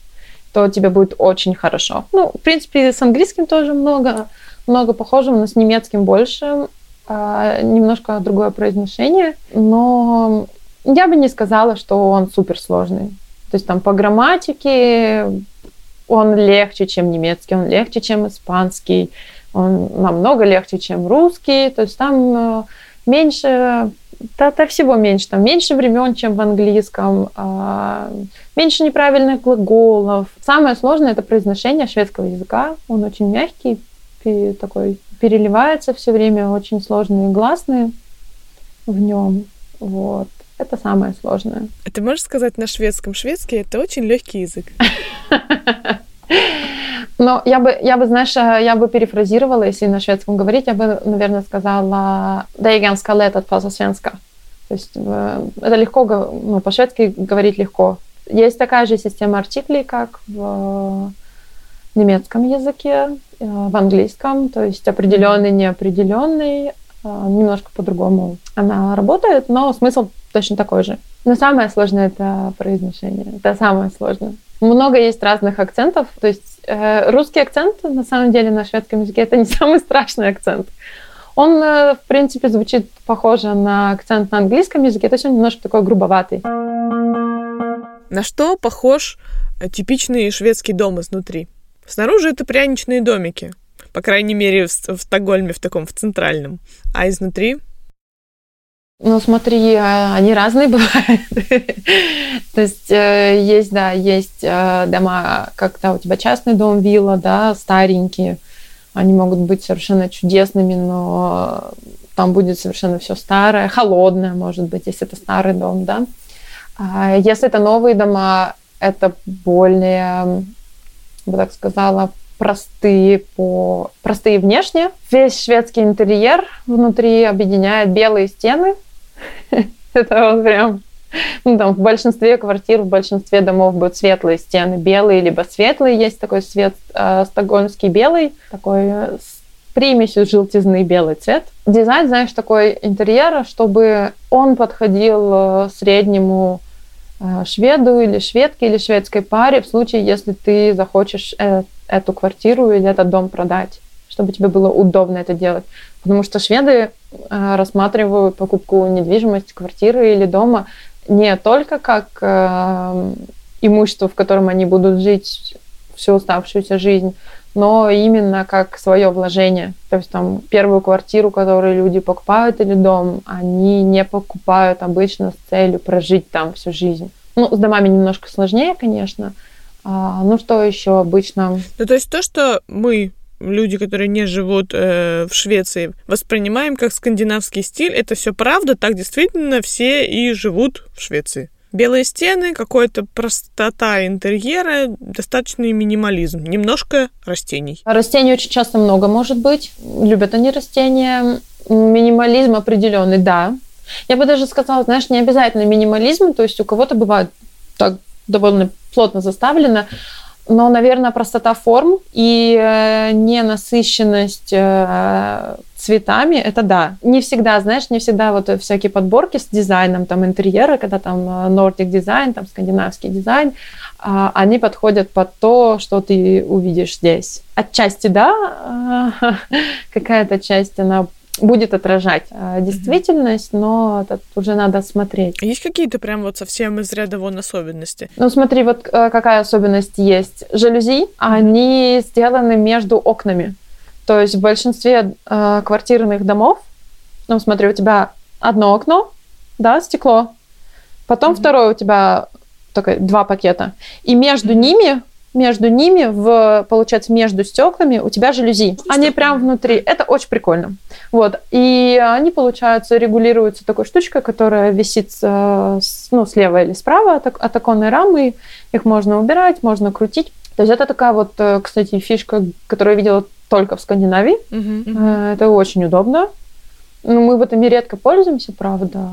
то тебе будет очень хорошо. Ну, в принципе, с английским тоже много много похожего, но с немецким больше. А, немножко другое произношение, но я бы не сказала, что он суперсложный. То есть там по грамматике он легче, чем немецкий, он легче, чем испанский, он намного легче, чем русский. То есть там э, меньше, да, да всего меньше, там меньше времен, чем в английском, а, меньше неправильных глаголов. Самое сложное это произношение шведского языка. Он очень мягкий, такой переливается все время, очень сложные гласные в нем. Вот. Это самое сложное. А ты можешь сказать на шведском? Шведский — это очень легкий язык. Но я бы, я бы, знаешь, я бы перефразировала, если на шведском говорить, я бы, наверное, сказала «Да är ganska lätt att prata svenska». То есть э, это легко, ну, по-шведски говорить легко. Есть такая же система артиклей, как в немецком языке, э, в английском, то есть определенный, неопределенный, э, немножко по-другому она работает, но смысл точно такой же. Но самое сложное это произношение. Это самое сложное. Много есть разных акцентов. То есть э, русский акцент на самом деле на шведском языке это не самый страшный акцент. Он, э, в принципе, звучит похоже на акцент на английском языке, то есть он немножко такой грубоватый. На что похож э, типичный шведский дом изнутри? Снаружи это пряничные домики. По крайней мере, в, в Стокгольме, в таком, в центральном. А изнутри? Ну, смотри, а, они разные бывают. То есть э, есть, да, есть э, дома, когда у тебя частный дом, вилла, да, старенькие. Они могут быть совершенно чудесными, но там будет совершенно все старое, холодное, может быть, если это старый дом, да. А если это новые дома, это более бы так сказала, простые по простые внешне. Весь шведский интерьер внутри объединяет белые стены. Это вот прям ну, там, в большинстве квартир, в большинстве домов будут светлые стены, белые либо светлые. Есть такой цвет э, стокгольмский белый, такой э, с примесью желтизны белый цвет. Дизайн, знаешь, такой интерьера, чтобы он подходил э, среднему Э, шведу или шведке или шведской паре в случае, если ты захочешь эту квартиру или этот дом продать, чтобы тебе было удобно это делать. Потому что шведы э, рассматривают покупку недвижимости, квартиры или дома не только как имущество, в котором они будут жить всю оставшуюся жизнь, но именно как свое вложение. То есть там первую квартиру, которую люди покупают или дом, они не покупают обычно с целью прожить там всю жизнь. Ну, с домами немножко сложнее, конечно. А, ну, что еще обычно? Ну, то есть то, что мы люди, которые не живут э, в Швеции, воспринимаем как скандинавский стиль, это все правда, так действительно все и живут в Швеции. Белые стены, какая-то простота интерьера, достаточный минимализм, немножко растений. Растений очень часто много может быть. Любят они растения. Минимализм определенный, да. Я бы даже сказала, знаешь, не обязательно минимализм, то есть у кого-то бывает так довольно плотно заставлено, но, наверное, простота форм и э, ненасыщенность э, цветами, это да. Не всегда, знаешь, не всегда вот всякие подборки с дизайном, там, интерьера, когда там Nordic э, дизайн, там, скандинавский дизайн, а, они подходят под то, что ты увидишь здесь. Отчасти, да, какая-то часть, она будет отражать э, действительность, но это уже надо смотреть. А есть какие-то прям вот совсем из ряда вон особенности? Ну смотри, вот э, какая особенность есть. Жалюзи, они сделаны между окнами. То есть в большинстве э, квартирных домов, ну смотри, у тебя одно окно, да, стекло, потом mm-hmm. второе у тебя только два пакета, и между mm-hmm. ними между ними, в, получается, между стеклами у тебя жалюзи. Они прям внутри. Это очень прикольно. Вот. И они, получается, регулируются такой штучкой, которая висит э, ну, слева или справа от, от оконной рамы. Их можно убирать, можно крутить. То есть это такая вот, э, кстати, фишка, которую я видела только в Скандинавии. Uh-huh, uh-huh. Это очень удобно. Ну, мы вот ими редко пользуемся, правда.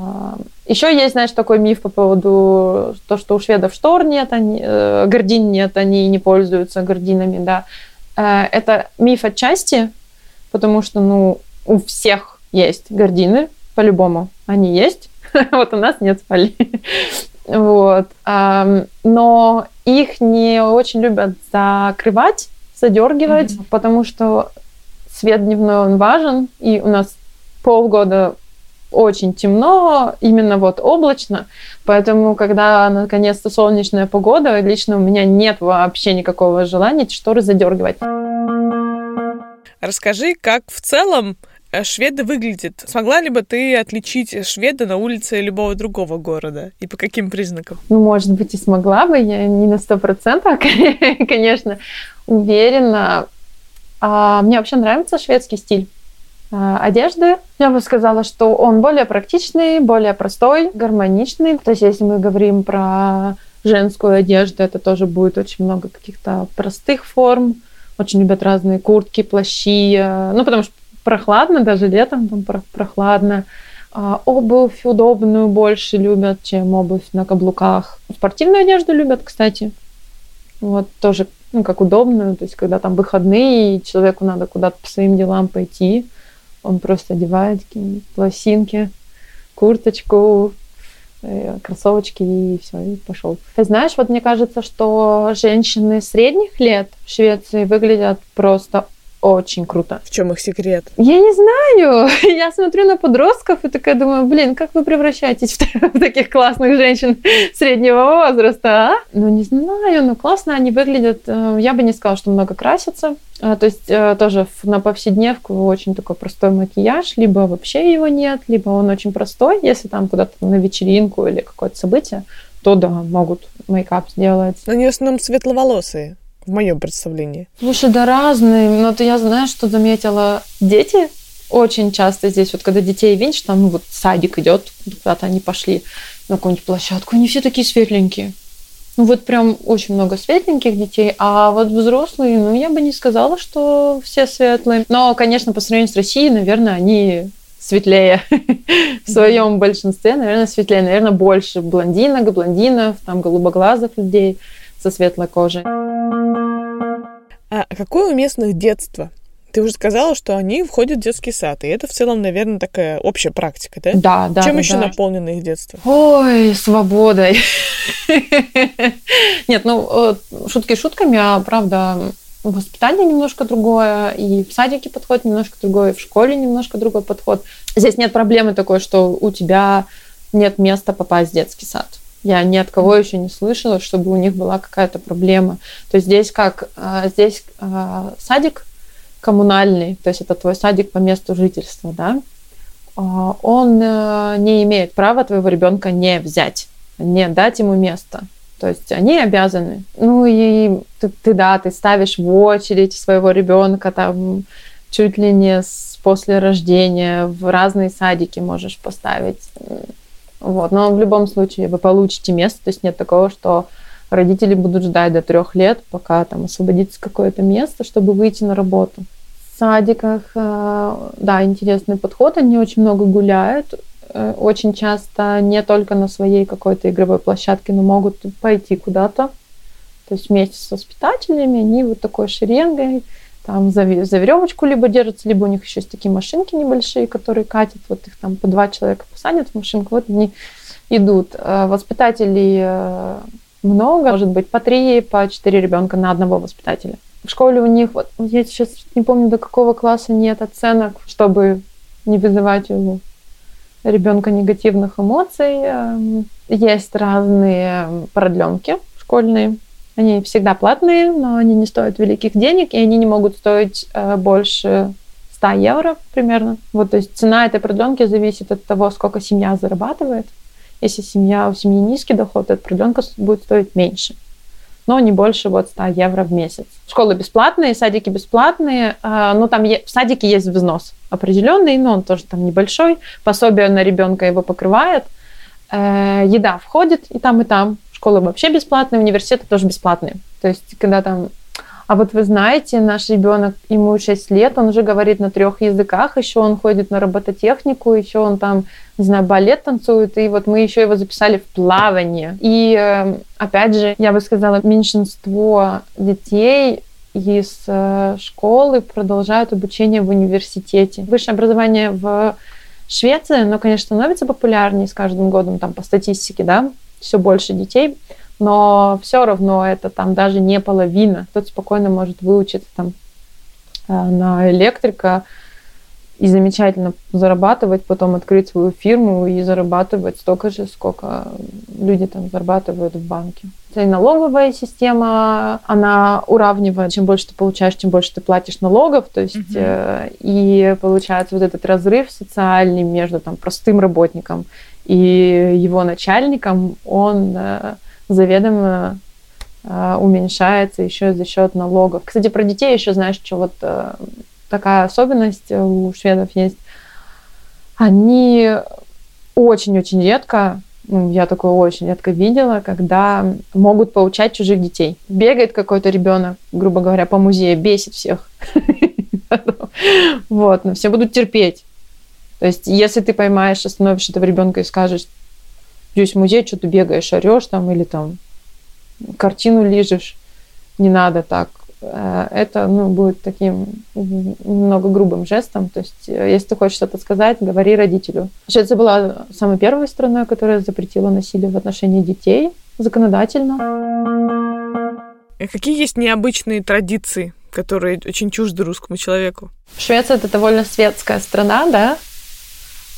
Еще есть, знаешь, такой миф по поводу то, что у шведов штор нет, они, э, гордин нет, они не пользуются гординами, да. Э, это миф отчасти, потому что, ну, у всех есть гордины, по-любому, они есть. вот у нас нет спали. вот. но их не очень любят закрывать, задергивать, потому что свет дневной он важен, и у нас полгода очень темно, именно вот облачно, поэтому, когда наконец-то солнечная погода, лично у меня нет вообще никакого желания шторы задергивать. Расскажи, как в целом э, шведы выглядят. Смогла ли бы ты отличить шведа на улице любого другого города? И по каким признакам? Ну, может быть, и смогла бы. Я не на сто процентов, конечно, уверена. А мне вообще нравится шведский стиль. Э, одежды. Я бы сказала, что он более практичный, более простой, гармоничный. То есть если мы говорим про женскую одежду, это тоже будет очень много каких-то простых форм. Очень любят разные куртки, плащи. Э, ну, потому что прохладно, даже летом там прохладно. А обувь удобную больше любят, чем обувь на каблуках. Спортивную одежду любят, кстати. Вот тоже, ну, как удобную. То есть, когда там выходные, и человеку надо куда-то по своим делам пойти, он просто одевает какие-нибудь лосинки, курточку, э, кроссовочки и все, и пошел. Ты знаешь, вот мне кажется, что женщины средних лет в Швеции выглядят просто очень круто. В чем их секрет? Я не знаю. Я смотрю на подростков и такая думаю, блин, как вы превращаетесь в таких классных женщин среднего возраста, а? Ну, не знаю, ну классно они выглядят. Э, я бы не сказала, что много красятся. А, то есть э, тоже на повседневку очень такой простой макияж, либо вообще его нет, либо он очень простой. Если там куда-то на вечеринку или какое-то событие, то да, могут мейкап сделать. Они в основном светловолосые в моем представлении. Слушай, да разные. Но ты я знаю, что заметила. Дети очень часто здесь, вот когда детей видишь, там ну, вот садик идет, куда-то они пошли на какую-нибудь площадку, они все такие светленькие. Ну вот прям очень много светленьких детей, а вот взрослые, ну я бы не сказала, что все светлые. Но, конечно, по сравнению с Россией, наверное, они светлее в своем большинстве, наверное, светлее, наверное, больше блондинок, блондинов, там голубоглазых людей со светлой кожей. А какое у местных детство? Ты уже сказала, что они входят в детский сад, и это в целом, наверное, такая общая практика, да? Да, да. Чем да, еще да. наполнено их детство? Ой, свободой. Нет, ну, шутки шутками, а правда, воспитание немножко другое, и в садике подход немножко другой, и в школе немножко другой подход. Здесь нет проблемы такой, что у тебя нет места попасть в детский сад. Я ни от кого еще не слышала, чтобы у них была какая-то проблема. То есть здесь как? А, здесь а, садик коммунальный, то есть это твой садик по месту жительства, да? А, он э, не имеет права твоего ребенка не взять, не дать ему место. То есть они обязаны. Ну и ты, ты да, ты ставишь в очередь своего ребенка там чуть ли не с, после рождения в разные садики можешь поставить. Вот. Но в любом случае вы получите место, то есть нет такого, что родители будут ждать до трех лет, пока там освободится какое-то место, чтобы выйти на работу. В садиках, э, да, интересный подход, они очень много гуляют, э, очень часто не только на своей какой-то игровой площадке, но могут пойти куда-то, то есть вместе с воспитателями они вот такой шеренгой там за, за веревочку либо держатся, либо у них еще есть такие машинки небольшие, которые катят, вот их там по два человека посадят в машинку, вот они идут. Э, воспитателей э, много, может быть, по три, по четыре ребенка на одного воспитателя. В школе у них, вот я сейчас не помню, до какого класса нет оценок, чтобы не вызывать у ребенка негативных эмоций. Эм, есть разные продленки школьные. Они всегда платные, но они не стоят великих денег, и они не могут стоить э, больше 100 евро примерно. Вот, то есть цена этой продленки зависит от того, сколько семья зарабатывает. Если семья, у семьи низкий доход, эта продленка будет стоить меньше но не больше вот 100 евро в месяц. Школы бесплатные, садики бесплатные, а, но там в садике есть взнос определенный, но он тоже там небольшой, пособие на ребенка его покрывает, э, еда входит и там, и там, школы вообще бесплатные, университеты тоже бесплатные. То есть, когда там а вот вы знаете, наш ребенок, ему 6 лет, он уже говорит на трех языках, еще он ходит на робототехнику, еще он там, не знаю, балет танцует, и вот мы еще его записали в плавание. И эм, опять же, я бы сказала, меньшинство детей из э, школы продолжают обучение в университете. Высшее образование в Швеции, оно, конечно, становится популярнее с каждым годом, там, по статистике, да, все больше детей но все равно это там даже не половина. Кто-то спокойно может выучиться там э, на электрика и замечательно зарабатывать, потом открыть свою фирму и зарабатывать столько же, сколько люди там зарабатывают в банке. И налоговая система, она уравнивает, чем больше ты получаешь, чем больше ты платишь налогов, то есть угу. э, и получается вот этот разрыв социальный между там простым работником и его начальником, он э, заведомо э, уменьшается еще за счет налогов. Кстати, про детей еще знаешь, что вот э, такая особенность у шведов есть. Они очень-очень редко, ну, я такое очень редко видела, когда могут поучать чужих детей. Бегает какой-то ребенок, грубо говоря, по музею, бесит всех. Вот, но все будут терпеть. То есть, если ты поймаешь, остановишь этого ребенка и скажешь, в музей, что ты бегаешь, орешь там или там картину лижешь. Не надо так. Э, это ну, будет таким немного грубым жестом. То есть, э, если ты хочешь что-то сказать, говори родителю. Швеция была самой первой страной, которая запретила насилие в отношении детей законодательно. А какие есть необычные традиции, которые очень чужды русскому человеку? Швеция это довольно светская страна, да,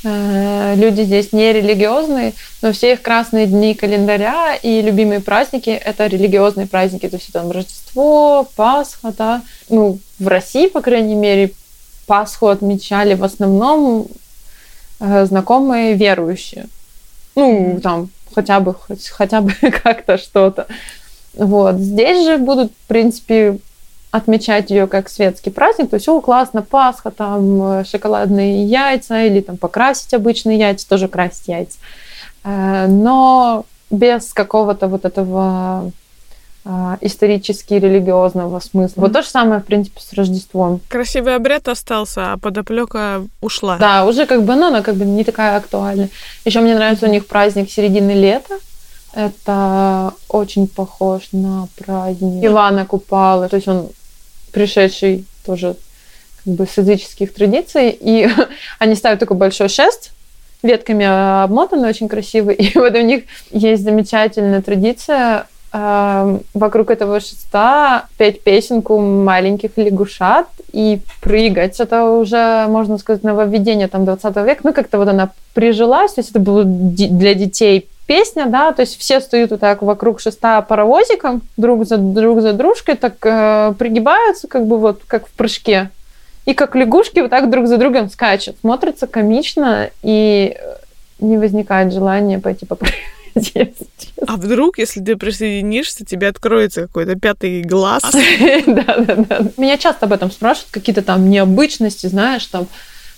люди здесь не религиозные, но все их красные дни календаря и любимые праздники – это религиозные праздники, то есть там Рождество, Пасха, да. Ну, в России, по крайней мере, Пасху отмечали в основном э, знакомые верующие. Ну, там, хотя бы, хотя бы как-то что-то. Вот. Здесь же будут, в принципе, отмечать ее как светский праздник, то есть, о, классно, Пасха, там, э, шоколадные яйца, или там покрасить обычные яйца, тоже красить яйца. Э, но без какого-то вот этого э, исторически религиозного смысла. Вот то же самое, в принципе, с Рождеством. Красивый обряд остался, а подоплека ушла. Да, уже как бы, ну, она как бы не такая актуальная. Еще мне нравится у них праздник середины лета. Это очень похож на праздник Ивана Купалы. То есть он пришедший тоже как бы с языческих традиций, и они ставят такой большой шест, ветками обмотанный, очень красивый, и вот у них есть замечательная традиция э, вокруг этого шеста петь песенку маленьких лягушат и прыгать. Это уже, можно сказать, нововведение там 20 века. Ну, как-то вот она прижилась, то есть это было для детей песня, да, то есть все стоят вот так вокруг шеста паровозиком, друг за друг за дружкой, так э, пригибаются, как бы вот как в прыжке. И как лягушки вот так друг за другом скачут. Смотрится комично, и э, не возникает желания пойти попрыгать. А вдруг, если ты присоединишься, тебе откроется какой-то пятый глаз? Да, да, да. Меня часто об этом спрашивают, какие-то там необычности, знаешь, там,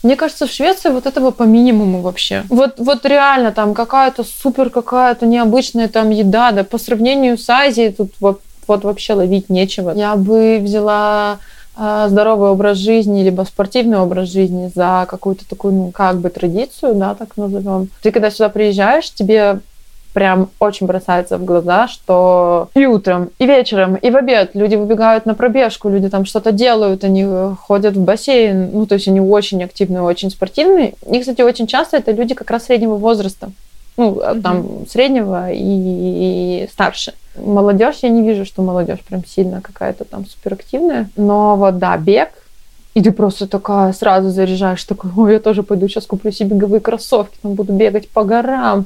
мне кажется, в Швеции вот этого по минимуму вообще. Вот, вот реально там какая-то супер какая-то необычная там еда, да, по сравнению с Азией тут вот, вот вообще ловить нечего. Я бы взяла э, здоровый образ жизни, либо спортивный образ жизни за какую-то такую, ну, как бы традицию, да, так назовем. Ты когда сюда приезжаешь, тебе прям очень бросается в глаза, что и утром, и вечером, и в обед люди выбегают на пробежку, люди там что-то делают, они ходят в бассейн, ну, то есть они очень активные, очень спортивные. И, кстати, очень часто это люди как раз среднего возраста, ну, mm-hmm. там, среднего и, и старше. Молодежь, я не вижу, что молодежь прям сильно какая-то там суперактивная, но вот, да, бег, И ты просто такая сразу заряжаешь, такой, ой, я тоже пойду сейчас куплю себе беговые кроссовки, там буду бегать по горам.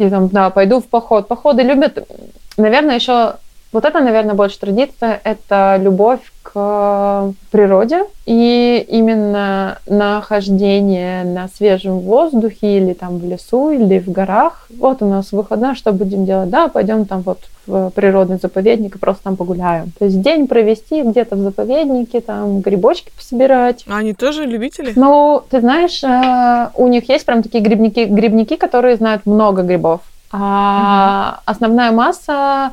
И там, да, пойду в поход. Походы любят, наверное, еще вот это, наверное, больше традиция, это любовь к природе и именно нахождение на свежем воздухе или там в лесу, или в горах. Вот у нас выходная, что будем делать? Да, пойдем там вот в природный заповедник и просто там погуляем. То есть день провести где-то в заповеднике, там грибочки пособирать. А они тоже любители? Ну, ты знаешь, э, у них есть прям такие грибники, грибники, которые знают много грибов. А угу. основная масса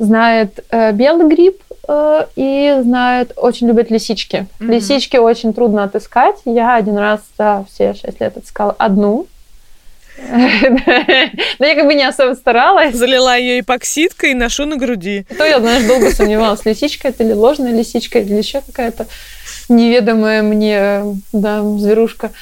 знает э, белый гриб э, и знает, очень любят лисички. Mm-hmm. Лисички очень трудно отыскать. Я один раз за все шесть лет отыскала одну. Но я как бы не особо старалась. Залила ее эпоксидкой и ношу на груди. То я, знаешь, долго сомневалась, лисичка это или ложная лисичка, или еще какая-то неведомая мне да, зверушка.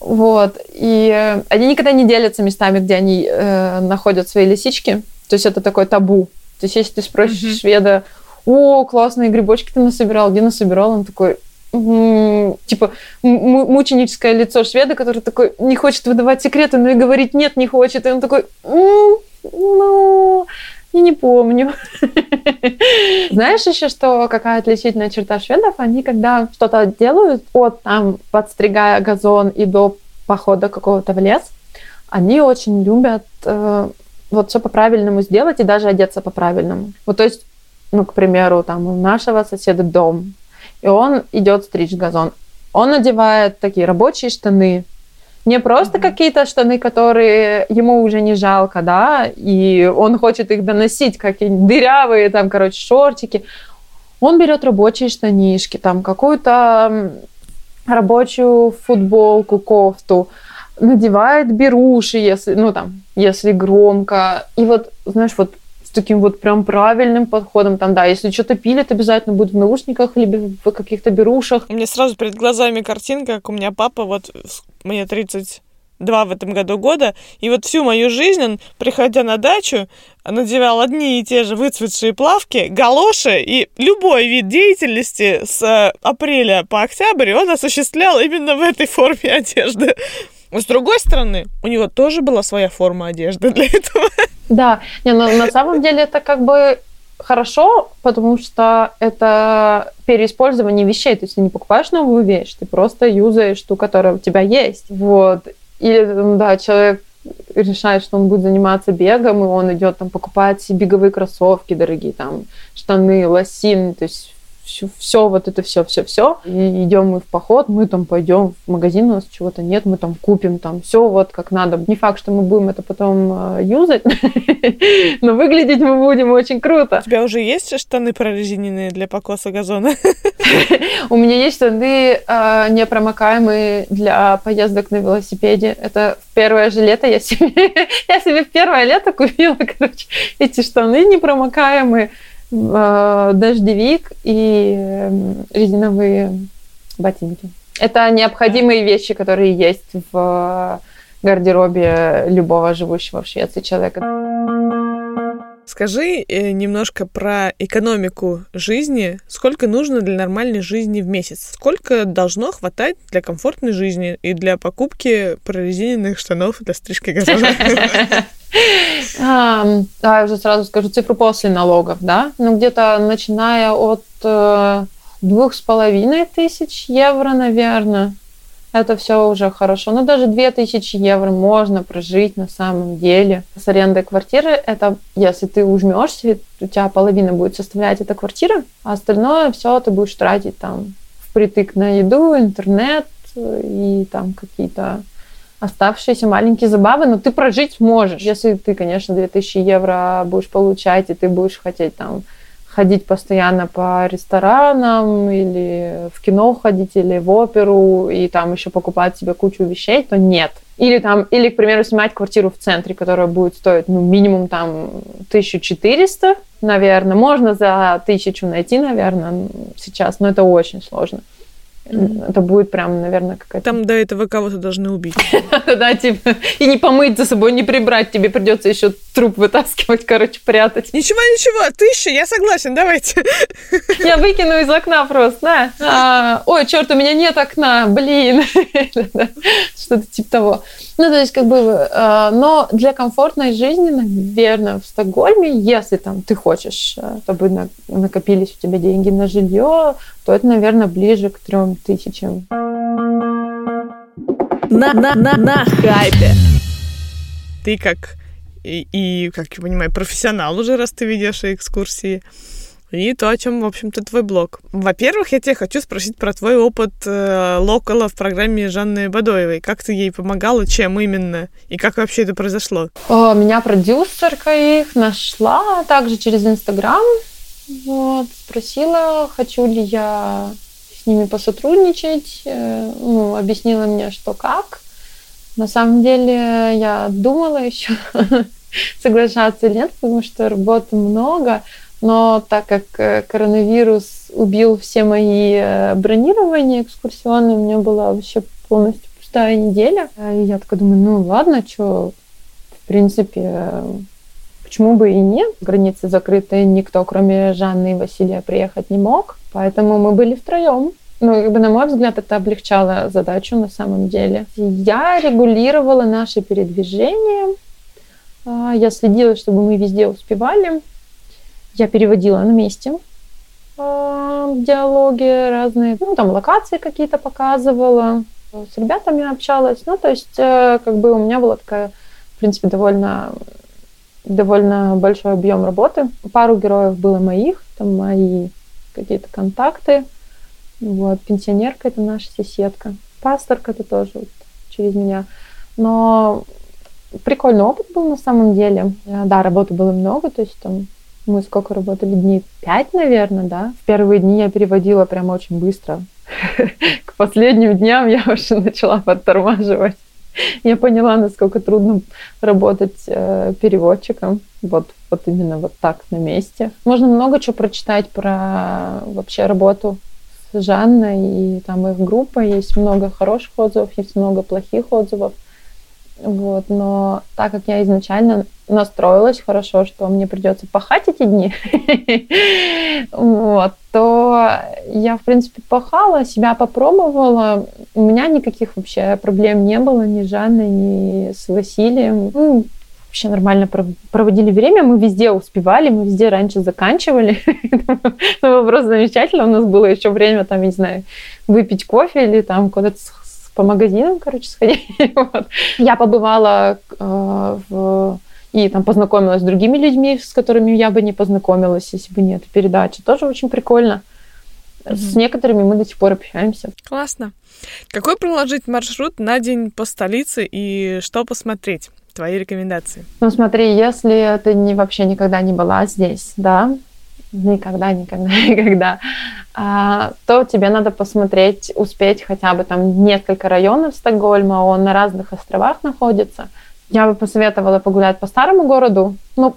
Вот. И э, они никогда не делятся местами, где они э, находят свои лисички. То есть это такой табу. То есть, если ты спросишь mm-hmm. шведа, о, классные грибочки ты насобирал, где насобирал, он такой, м-м, типа, мученическое лицо шведа, который такой не хочет выдавать секреты, но и говорить нет не хочет. И он такой, м-м, ну, я не помню. Знаешь еще, что какая отличительная черта шведов? Они, когда что-то делают, от там, подстригая газон и до похода какого-то в лес, они очень любят э, вот все по-правильному сделать и даже одеться по-правильному. Вот то есть, ну, к примеру, там у нашего соседа дом, и он идет стричь газон. Он надевает такие рабочие штаны, не просто mm-hmm. какие-то штаны, которые ему уже не жалко, да, и он хочет их доносить, какие-нибудь дырявые, там, короче, шортики. Он берет рабочие штанишки, там, какую-то рабочую футболку, кофту, надевает беруши, если, ну там, если громко. И вот, знаешь, вот с таким вот прям правильным подходом, там, да, если что-то пилит, обязательно будет в наушниках, либо в каких-то берушах. У меня сразу перед глазами картинка, как у меня папа, вот мне 32 в этом году года, и вот всю мою жизнь он, приходя на дачу, надевал одни и те же выцветшие плавки, галоши, и любой вид деятельности с апреля по октябрь он осуществлял именно в этой форме одежды. С другой стороны, у него тоже была своя форма одежды для этого. Да, не, но на самом деле это как бы хорошо, потому что это переиспользование вещей. То есть ты не покупаешь новую вещь, ты просто юзаешь ту, которая у тебя есть. Вот. Или, да, человек решает, что он будет заниматься бегом, и он идет там покупает себе беговые кроссовки дорогие, там штаны, лосины, то есть все, все вот это все, все, все. И идем мы в поход, мы там пойдем в магазин, у нас чего-то нет, мы там купим там все вот как надо. Не факт, что мы будем это потом э, юзать, но выглядеть мы будем очень круто. У тебя уже есть штаны прорезиненные для покоса газона? У меня есть штаны э, непромокаемые для поездок на велосипеде. Это первое же лето я себе, я себе в первое лето купила, короче, эти штаны непромокаемые. Э, дождевик и эм, резиновые ботинки. Это необходимые вещи, которые есть в гардеробе любого живущего в Швеции человека. Скажи э, немножко про экономику жизни. Сколько нужно для нормальной жизни в месяц? Сколько должно хватать для комфортной жизни и для покупки прорезиненных штанов для стрижки газона? я уже сразу скажу цифру после налогов, да, ну где-то начиная от э, двух с половиной тысяч евро, наверное, это все уже хорошо. Но ну, даже две тысячи евро можно прожить на самом деле. С арендой квартиры, это если ты ужмешься, у тебя половина будет составлять эта квартира, а остальное все ты будешь тратить там впритык на еду, интернет и там какие-то оставшиеся маленькие забавы, но ты прожить можешь. Если ты, конечно, 2000 евро будешь получать, и ты будешь хотеть там ходить постоянно по ресторанам или в кино ходить, или в оперу, и там еще покупать себе кучу вещей, то нет. Или там, или, к примеру, снимать квартиру в центре, которая будет стоить, ну, минимум там 1400, наверное. Можно за тысячу найти, наверное, сейчас, но это очень сложно. Mm-hmm. Это будет прям, наверное, какая-то... Там до этого кого-то должны убить. Да, типа, и не помыть за собой, не прибрать, тебе придется еще труп вытаскивать, короче, прятать. Ничего, ничего, тысяча, я согласен, давайте. Я выкину из окна просто, да. А, ой, черт, у меня нет окна, блин. Что-то типа того. Ну, то есть, как бы, э, но для комфортной жизни, наверное, в Стокгольме, если там ты хочешь, э, чтобы накопились у тебя деньги на жилье, то это, наверное, ближе к трем тысячам. На, на, на, на хайпе. Ты как и, и, как я понимаю, профессионал уже, раз ты ведешь экскурсии и то, о чем, в общем-то, твой блог. Во-первых, я тебя хочу спросить про твой опыт э, локала в программе Жанны Бадоевой. Как ты ей помогала, чем именно, и как вообще это произошло? О, меня продюсерка их нашла также через Инстаграм. Вот, спросила, хочу ли я с ними посотрудничать. Э, ну, объяснила мне, что как. На самом деле я думала еще соглашаться или нет, потому что работы много. Но так как э, коронавирус убил все мои э, бронирования экскурсионные, у меня была вообще полностью пустая неделя. И я такая думаю, ну ладно, что, в принципе, почему бы и нет? Границы закрыты, никто, кроме Жанны и Василия, приехать не мог. Поэтому мы были втроем. Ну, как бы, на мой взгляд, это облегчало задачу на самом деле. Я регулировала наши передвижения. А, я следила, чтобы мы везде успевали. Я переводила на месте э, диалоги разные, ну, там локации какие-то показывала, с ребятами общалась. Ну, то есть, э, как бы у меня была такая, в принципе, довольно довольно большой объем работы. Пару героев было моих, там мои какие-то контакты. Вот, пенсионерка это наша соседка. Пасторка это тоже вот через меня. Но прикольный опыт был на самом деле. Да, работы было много, то есть там мы сколько работали? Дней пять, наверное, да? В первые дни я переводила прямо очень быстро. К последним дням я уже начала подтормаживать. Я поняла, насколько трудно работать э, переводчиком. Вот, вот именно вот так на месте. Можно много чего прочитать про вообще работу с Жанной и там их группа. Есть много хороших отзывов, есть много плохих отзывов. Вот, но так как я изначально настроилась хорошо, что мне придется пахать эти дни, вот, то я, в принципе, пахала, себя попробовала. У меня никаких вообще проблем не было ни с Жанной, ни с Василием. Ну, вообще нормально проводили время, мы везде успевали, мы везде раньше заканчивали. Это просто замечательно. У нас было еще время, там, не знаю, выпить кофе или там куда-то по магазинам, короче, сходить. вот. Я побывала э, в и там познакомилась с другими людьми, с которыми я бы не познакомилась, если бы нет передачи. Тоже очень прикольно. Mm-hmm. С некоторыми мы до сих пор общаемся. Классно. Какой проложить маршрут на день по столице и что посмотреть? Твои рекомендации. Ну, смотри, если ты не, вообще никогда не была здесь, да, никогда, никогда, никогда, то тебе надо посмотреть, успеть хотя бы там несколько районов Стокгольма, он на разных островах находится. Я бы посоветовала погулять по старому городу. Ну,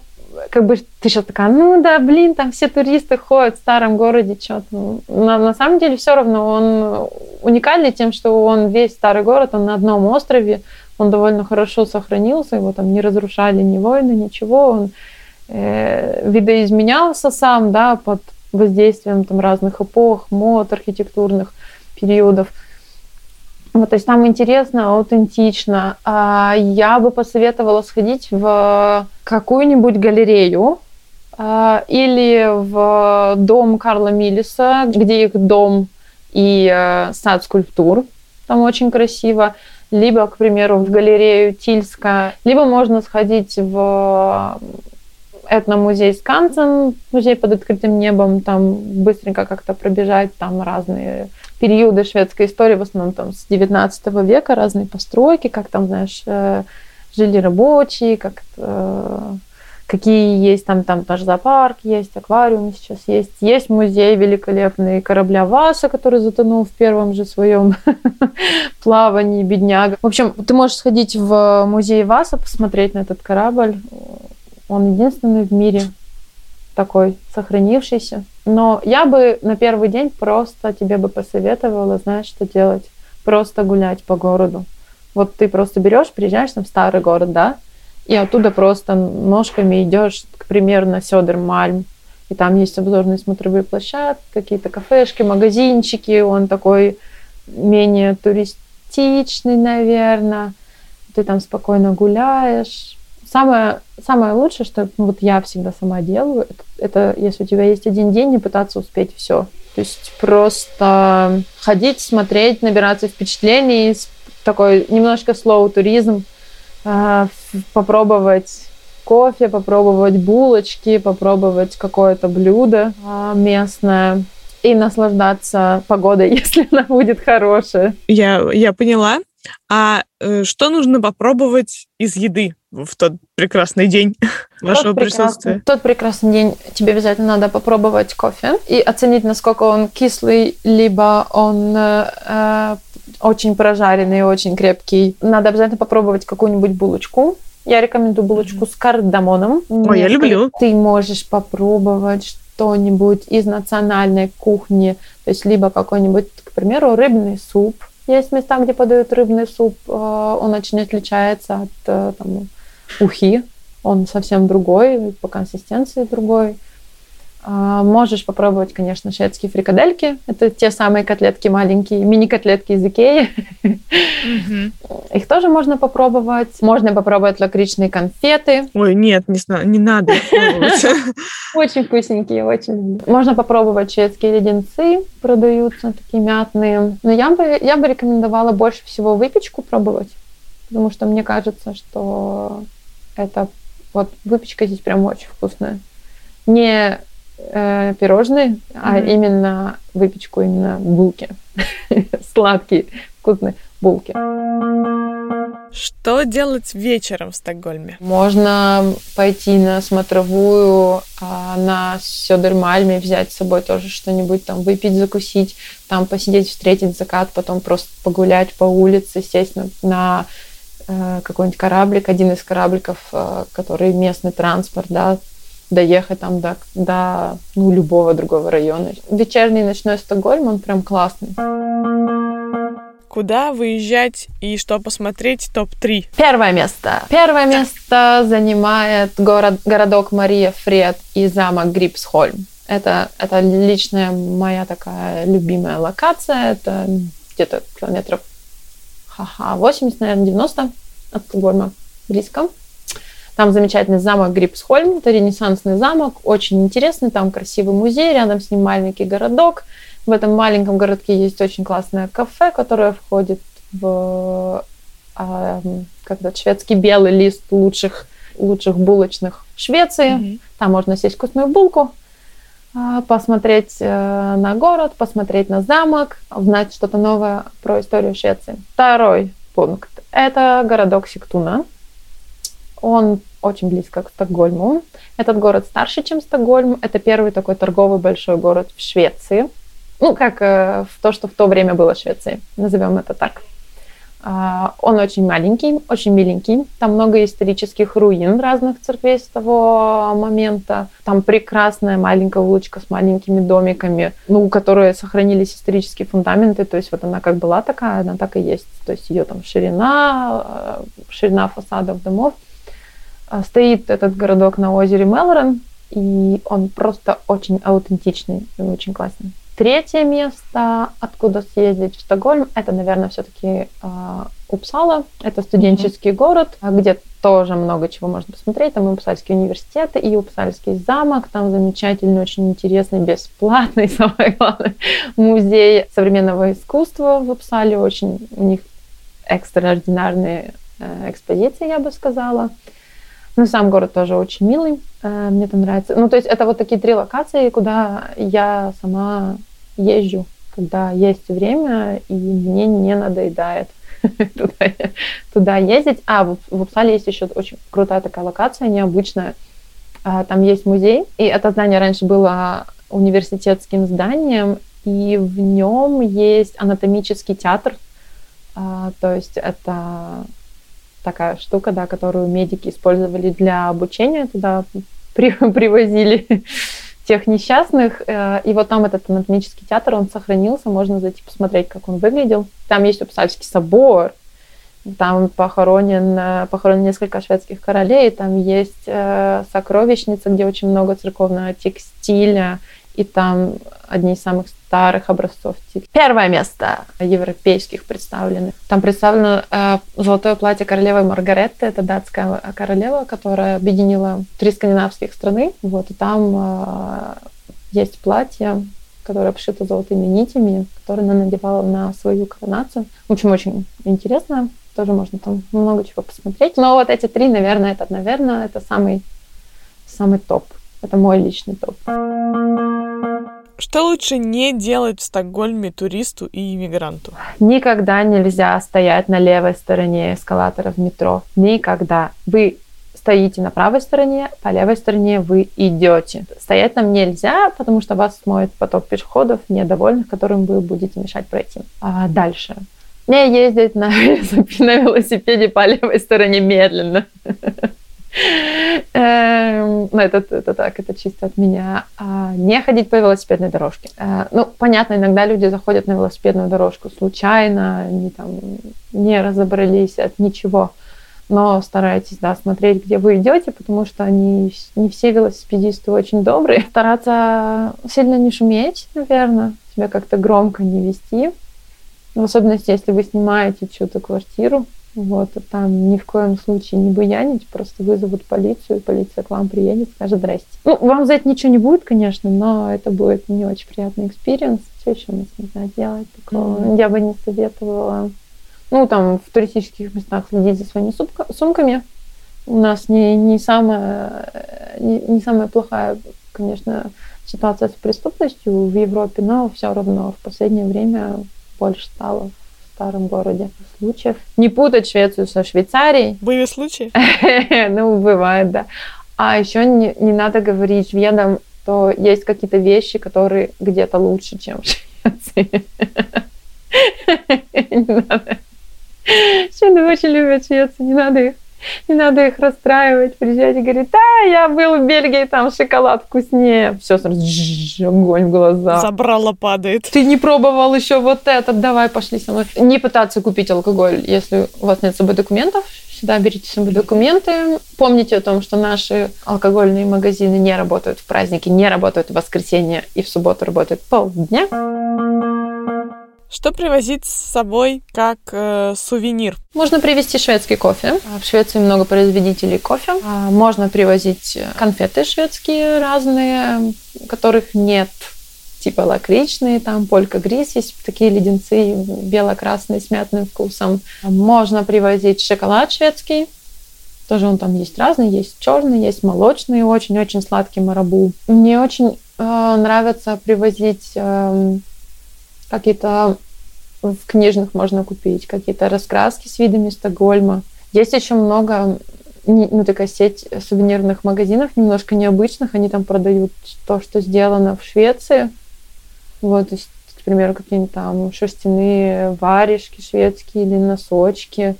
как бы ты сейчас такая, ну да, блин, там все туристы ходят в старом городе, что-то. Но на самом деле все равно он уникальный тем, что он весь старый город, он на одном острове, он довольно хорошо сохранился, его там не разрушали ни войны, ничего, он э, видоизменялся сам, да, под воздействием там разных эпох, мод, архитектурных периодов. Вот, то есть там интересно, аутентично. А я бы посоветовала сходить в какую-нибудь галерею а, или в дом Карла Миллиса, где их дом и э, сад скульптур. Там очень красиво либо, к примеру, в галерею Тильска, либо можно сходить в этномузей Скансен, музей под открытым небом, там быстренько как-то пробежать, там разные периоды шведской истории, в основном там с 19 века, разные постройки, как там, знаешь, э, жили рабочие, как э, какие есть там, там тоже зоопарк есть, аквариум сейчас есть. Есть музей великолепный корабля Васа, который затонул в первом же своем плавании, бедняга. В общем, ты можешь сходить в музей Васа, посмотреть на этот корабль. Он единственный в мире такой сохранившийся. Но я бы на первый день просто тебе бы посоветовала, знаешь, что делать? Просто гулять по городу. Вот ты просто берешь, приезжаешь там в старый город, да, и оттуда просто ножками идешь, к примеру, на Сёдермальм, и там есть обзорные смотровые площадки, какие-то кафешки, магазинчики, он такой менее туристичный, наверное. Ты там спокойно гуляешь. Самое, самое лучшее, что ну, вот я всегда сама делаю, это, это если у тебя есть один день, не пытаться успеть все. То есть просто ходить, смотреть, набираться впечатлений, такой немножко slow туризм, а, попробовать кофе, попробовать булочки, попробовать какое-то блюдо а, местное и наслаждаться погодой, если она будет хорошая. Я, я поняла. А э, что нужно попробовать из еды в тот прекрасный день вашего тот присутствия? тот прекрасный день тебе обязательно надо попробовать кофе и оценить, насколько он кислый, либо он э, э очень прожаренный, очень крепкий. Надо обязательно попробовать какую-нибудь булочку я рекомендую булочку с кардамоном. Ой, я люблю. Ты можешь попробовать что-нибудь из национальной кухни, то есть либо какой-нибудь, к примеру, рыбный суп. Есть места, где подают рыбный суп, э, он очень отличается от э, там, ухи, он совсем другой, по консистенции другой. А, можешь попробовать, конечно, шведские фрикадельки. Это те самые котлетки маленькие, мини-котлетки из Икеи. Их тоже можно попробовать. Можно попробовать лакричные конфеты. Ой, нет, не, не надо Очень вкусненькие, очень. Можно попробовать шведские леденцы, продаются такие мятные. Но я бы, я бы рекомендовала больше всего выпечку пробовать, потому что мне кажется, что это вот выпечка здесь прям очень вкусная. Не э, пирожные, mm-hmm. а именно выпечку, именно булки. Сладкие, вкусные булки. Что делать вечером в Стокгольме? Можно пойти на смотровую, а, на Сёдермальме, взять с собой тоже что-нибудь, там выпить, закусить, там посидеть, встретить закат, потом просто погулять по улице, сесть на, на э, какой-нибудь кораблик, один из корабликов, э, который местный транспорт, да, доехать там до, до ну, любого другого района. Вечерний ночной Стокгольм, он прям классный. Куда выезжать и что посмотреть? Топ-3. Первое место. Первое место занимает город, городок Мария Фред и замок Грипсхольм. Это, это личная моя такая любимая локация. Это где-то километров ха-ха, 80, наверное, 90 от Стокгольма. Близко. Там замечательный замок Грипсхольм, это ренессансный замок, очень интересный, там красивый музей, рядом с ним маленький городок. В этом маленьком городке есть очень классное кафе, которое входит в э, как-то шведский белый лист лучших, лучших булочных Швеции. Mm-hmm. Там можно сесть вкусную булку, а, посмотреть э, на город, посмотреть на замок, узнать что-то новое про историю Швеции. Второй пункт – это городок Сиктуна. Он очень близко к Стокгольму. Этот город старше, чем Стокгольм. Это первый такой торговый большой город в Швеции. Ну, как э, в то, что в то время было Швецией. Назовем это так. Uh, он очень маленький, очень миленький. Там много исторических руин разных церквей с того момента. Там прекрасная маленькая улочка с маленькими домиками, ну, у которой сохранились исторические фундаменты. То есть вот она как была такая, она так и есть. То есть ее там ширина, э, ширина фасадов домов стоит этот городок на озере Мелорен, и он просто очень аутентичный и очень классный. Третье место, откуда съездить в Стокгольм, это, наверное, все-таки э, Упсала. Это студенческий mm-hmm. город, где тоже много чего можно посмотреть. Там и Упсальский университет, и Упсальский замок. Там замечательный, очень интересный, бесплатный, самое главное, музей современного искусства в Упсале. Очень у них экстраординарные э, экспозиции, я бы сказала. Ну, сам город тоже очень милый, э, мне там нравится. Ну, то есть это вот такие три локации, куда я сама езжу, когда есть время, и мне не надоедает туда, туда ездить. А, в, в Упсале есть еще очень крутая такая локация, необычная. А, там есть музей, и это здание раньше было университетским зданием, и в нем есть анатомический театр. А, то есть это такая штука, да, которую медики использовали для обучения. Туда при, привозили тех несчастных. Э, и вот там этот анатомический театр, он сохранился, можно зайти посмотреть, как он выглядел. Там есть Упсальский собор, там похоронен, э, похоронен несколько шведских королей, там есть э, сокровищница, где очень много церковного текстиля, и там одни из самых старых образцов текстиля. Первое место европейских представленных. Там представлено э, золотое платье королевы Маргаретты, это датская королева, которая объединила три скандинавских страны. Вот, и там э, есть платье, которое обшито золотыми нитями, которое она надевала на свою коронацию. В общем, очень интересно тоже можно там много чего посмотреть. Но вот эти три, наверное, это, наверное, это самый, самый топ. Это мой личный топ. Что лучше не делать в Стокгольме туристу и иммигранту? Никогда нельзя стоять на левой стороне эскалатора в метро. Никогда. Вы стоите на правой стороне, по левой стороне вы идете. Стоять там нельзя, потому что вас смоет поток пешеходов, недовольных, которым вы будете мешать пройти. А дальше не ездить на, на велосипеде по левой стороне медленно. Эм, ну, это, это так, это чисто от меня. А не ходить по велосипедной дорожке. Э, ну, понятно, иногда люди заходят на велосипедную дорожку случайно, они там не разобрались от ничего. Но старайтесь, да, смотреть, где вы идете, потому что они не все велосипедисты очень добрые. Стараться сильно не шуметь, наверное, себя как-то громко не вести в особенности, если вы снимаете чью-то квартиру, вот, там ни в коем случае не буянить, просто вызовут полицию, полиция к вам приедет, скажет здрасте. Ну, вам за это ничего не будет, конечно, но это будет не очень приятный experience. Что еще нас нельзя делать такого? Mm-hmm. Я бы не советовала. Ну, там, в туристических местах следить за своими сумка- сумками. У нас не, не, самая, не, не самая плохая, конечно, ситуация с преступностью в Европе, но все равно в последнее время больше стало в старом городе случаев. Не путать Швецию со Швейцарией. Были случаи? ну, бывает, да. А еще не, не надо говорить шведам, что есть какие-то вещи, которые где-то лучше, чем в Швеции. Не надо. Шведы очень любят Швецию, не надо их не надо их расстраивать, приезжать и говорить, да, я был в Бельгии, там шоколад вкуснее. Все сразу огонь в глаза. Забрала падает. Ты не пробовал еще вот этот, давай, пошли со мной. Не пытаться купить алкоголь, если у вас нет с собой документов. Всегда берите с собой документы. Помните о том, что наши алкогольные магазины не работают в праздники, не работают в воскресенье и в субботу работают полдня. Что привозить с собой как э, сувенир? Можно привезти шведский кофе. А в Швеции много производителей кофе. А можно привозить конфеты шведские разные, которых нет типа лакричные, там полька грис, есть такие леденцы бело-красные с мятным вкусом. Можно привозить шоколад шведский, тоже он там есть разный, есть черный, есть молочный, очень-очень сладкий марабу. Мне очень э, нравится привозить э, какие-то в книжных можно купить, какие-то раскраски с видами Стокгольма. Есть еще много, ну, такая сеть сувенирных магазинов, немножко необычных. Они там продают то, что сделано в Швеции. Вот, то есть, к примеру, какие-нибудь там шерстяные варежки шведские или носочки,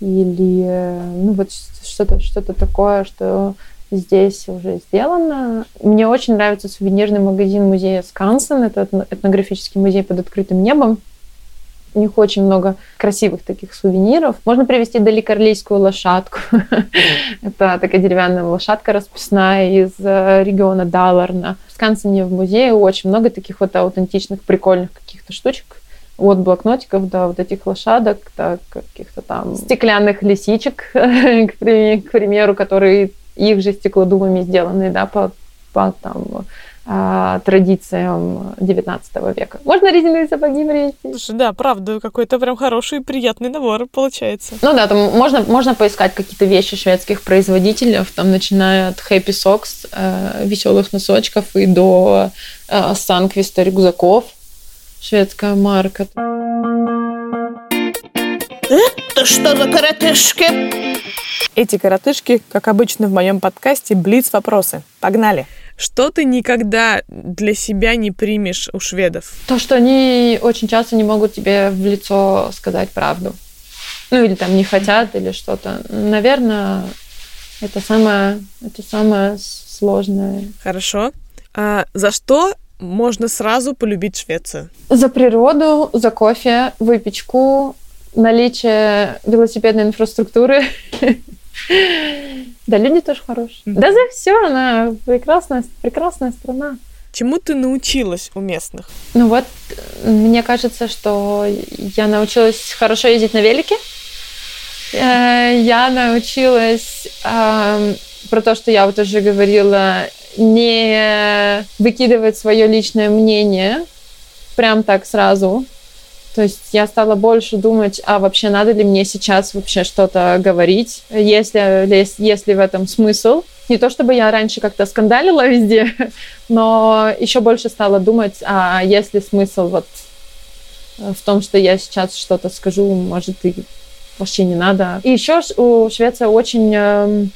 или, ну, вот что-то что такое, что здесь уже сделано. Мне очень нравится сувенирный магазин музея Скансен. Это этнографический музей под открытым небом. У них очень много красивых таких сувениров. Можно привезти далекорлийскую лошадку. Это такая деревянная лошадка расписная из э, региона Даларна. В Скансене в музее очень много таких вот аутентичных, прикольных каких-то штучек от блокнотиков до вот этих лошадок, до каких-то там стеклянных лисичек, к примеру, которые их же стеклодувами сделаны, да, по, по там, а, традициям 19 века. Можно резиновые сапоги привезти. Слушай, да, правда, какой-то прям хороший, приятный набор получается. Ну да, там можно, можно поискать какие-то вещи шведских производителей, там, начиная от Happy Socks, э, веселых носочков, и до э, Санквиста рюкзаков, шведская марка. Это что за коротышки? Эти коротышки, как обычно в моем подкасте, блиц вопросы. Погнали! Что ты никогда для себя не примешь у шведов? То, что они очень часто не могут тебе в лицо сказать правду. Ну, или там не хотят, или что-то. Наверное, это самое, это самое сложное. Хорошо. А за что можно сразу полюбить Швецию? За природу, за кофе, выпечку, наличие велосипедной инфраструктуры. Да, люди тоже хорошие. Да за все, она прекрасная, прекрасная страна. Чему ты научилась у местных? Ну вот, мне кажется, что я научилась хорошо ездить на велике. Э, я научилась про то, что я вот уже говорила, не выкидывать свое личное мнение прям так сразу. То есть я стала больше думать, а вообще надо ли мне сейчас вообще что-то говорить, если, если в этом смысл. Не то чтобы я раньше как-то скандалила везде, но еще больше стала думать, а есть ли смысл вот в том, что я сейчас что-то скажу, может, и вообще не надо. И еще у Швеция очень, эм,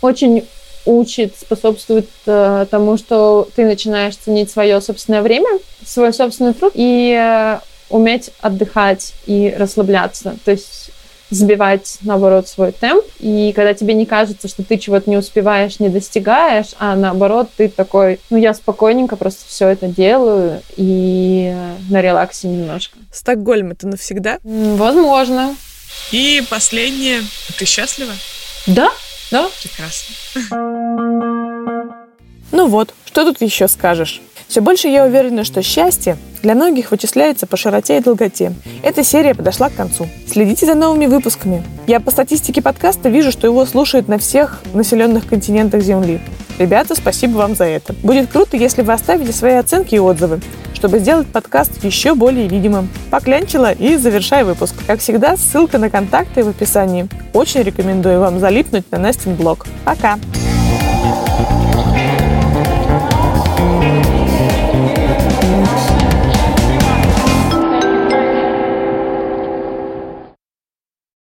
очень учит, способствует э, тому, что ты начинаешь ценить свое собственное время, свой собственный труд и э, уметь отдыхать и расслабляться. То есть сбивать, наоборот, свой темп. И когда тебе не кажется, что ты чего-то не успеваешь, не достигаешь, а наоборот, ты такой, ну, я спокойненько просто все это делаю и на релаксе немножко. Стокгольм это навсегда? Возможно. И последнее. Ты счастлива? Да, да. Прекрасно. Ну вот, что тут еще скажешь? Все больше я уверена, что счастье для многих вычисляется по широте и долготе. Эта серия подошла к концу. Следите за новыми выпусками. Я по статистике подкаста вижу, что его слушают на всех населенных континентах Земли. Ребята, спасибо вам за это. Будет круто, если вы оставите свои оценки и отзывы чтобы сделать подкаст еще более видимым. Поклянчила и завершаю выпуск. Как всегда, ссылка на контакты в описании. Очень рекомендую вам залипнуть на Настин блог. Пока!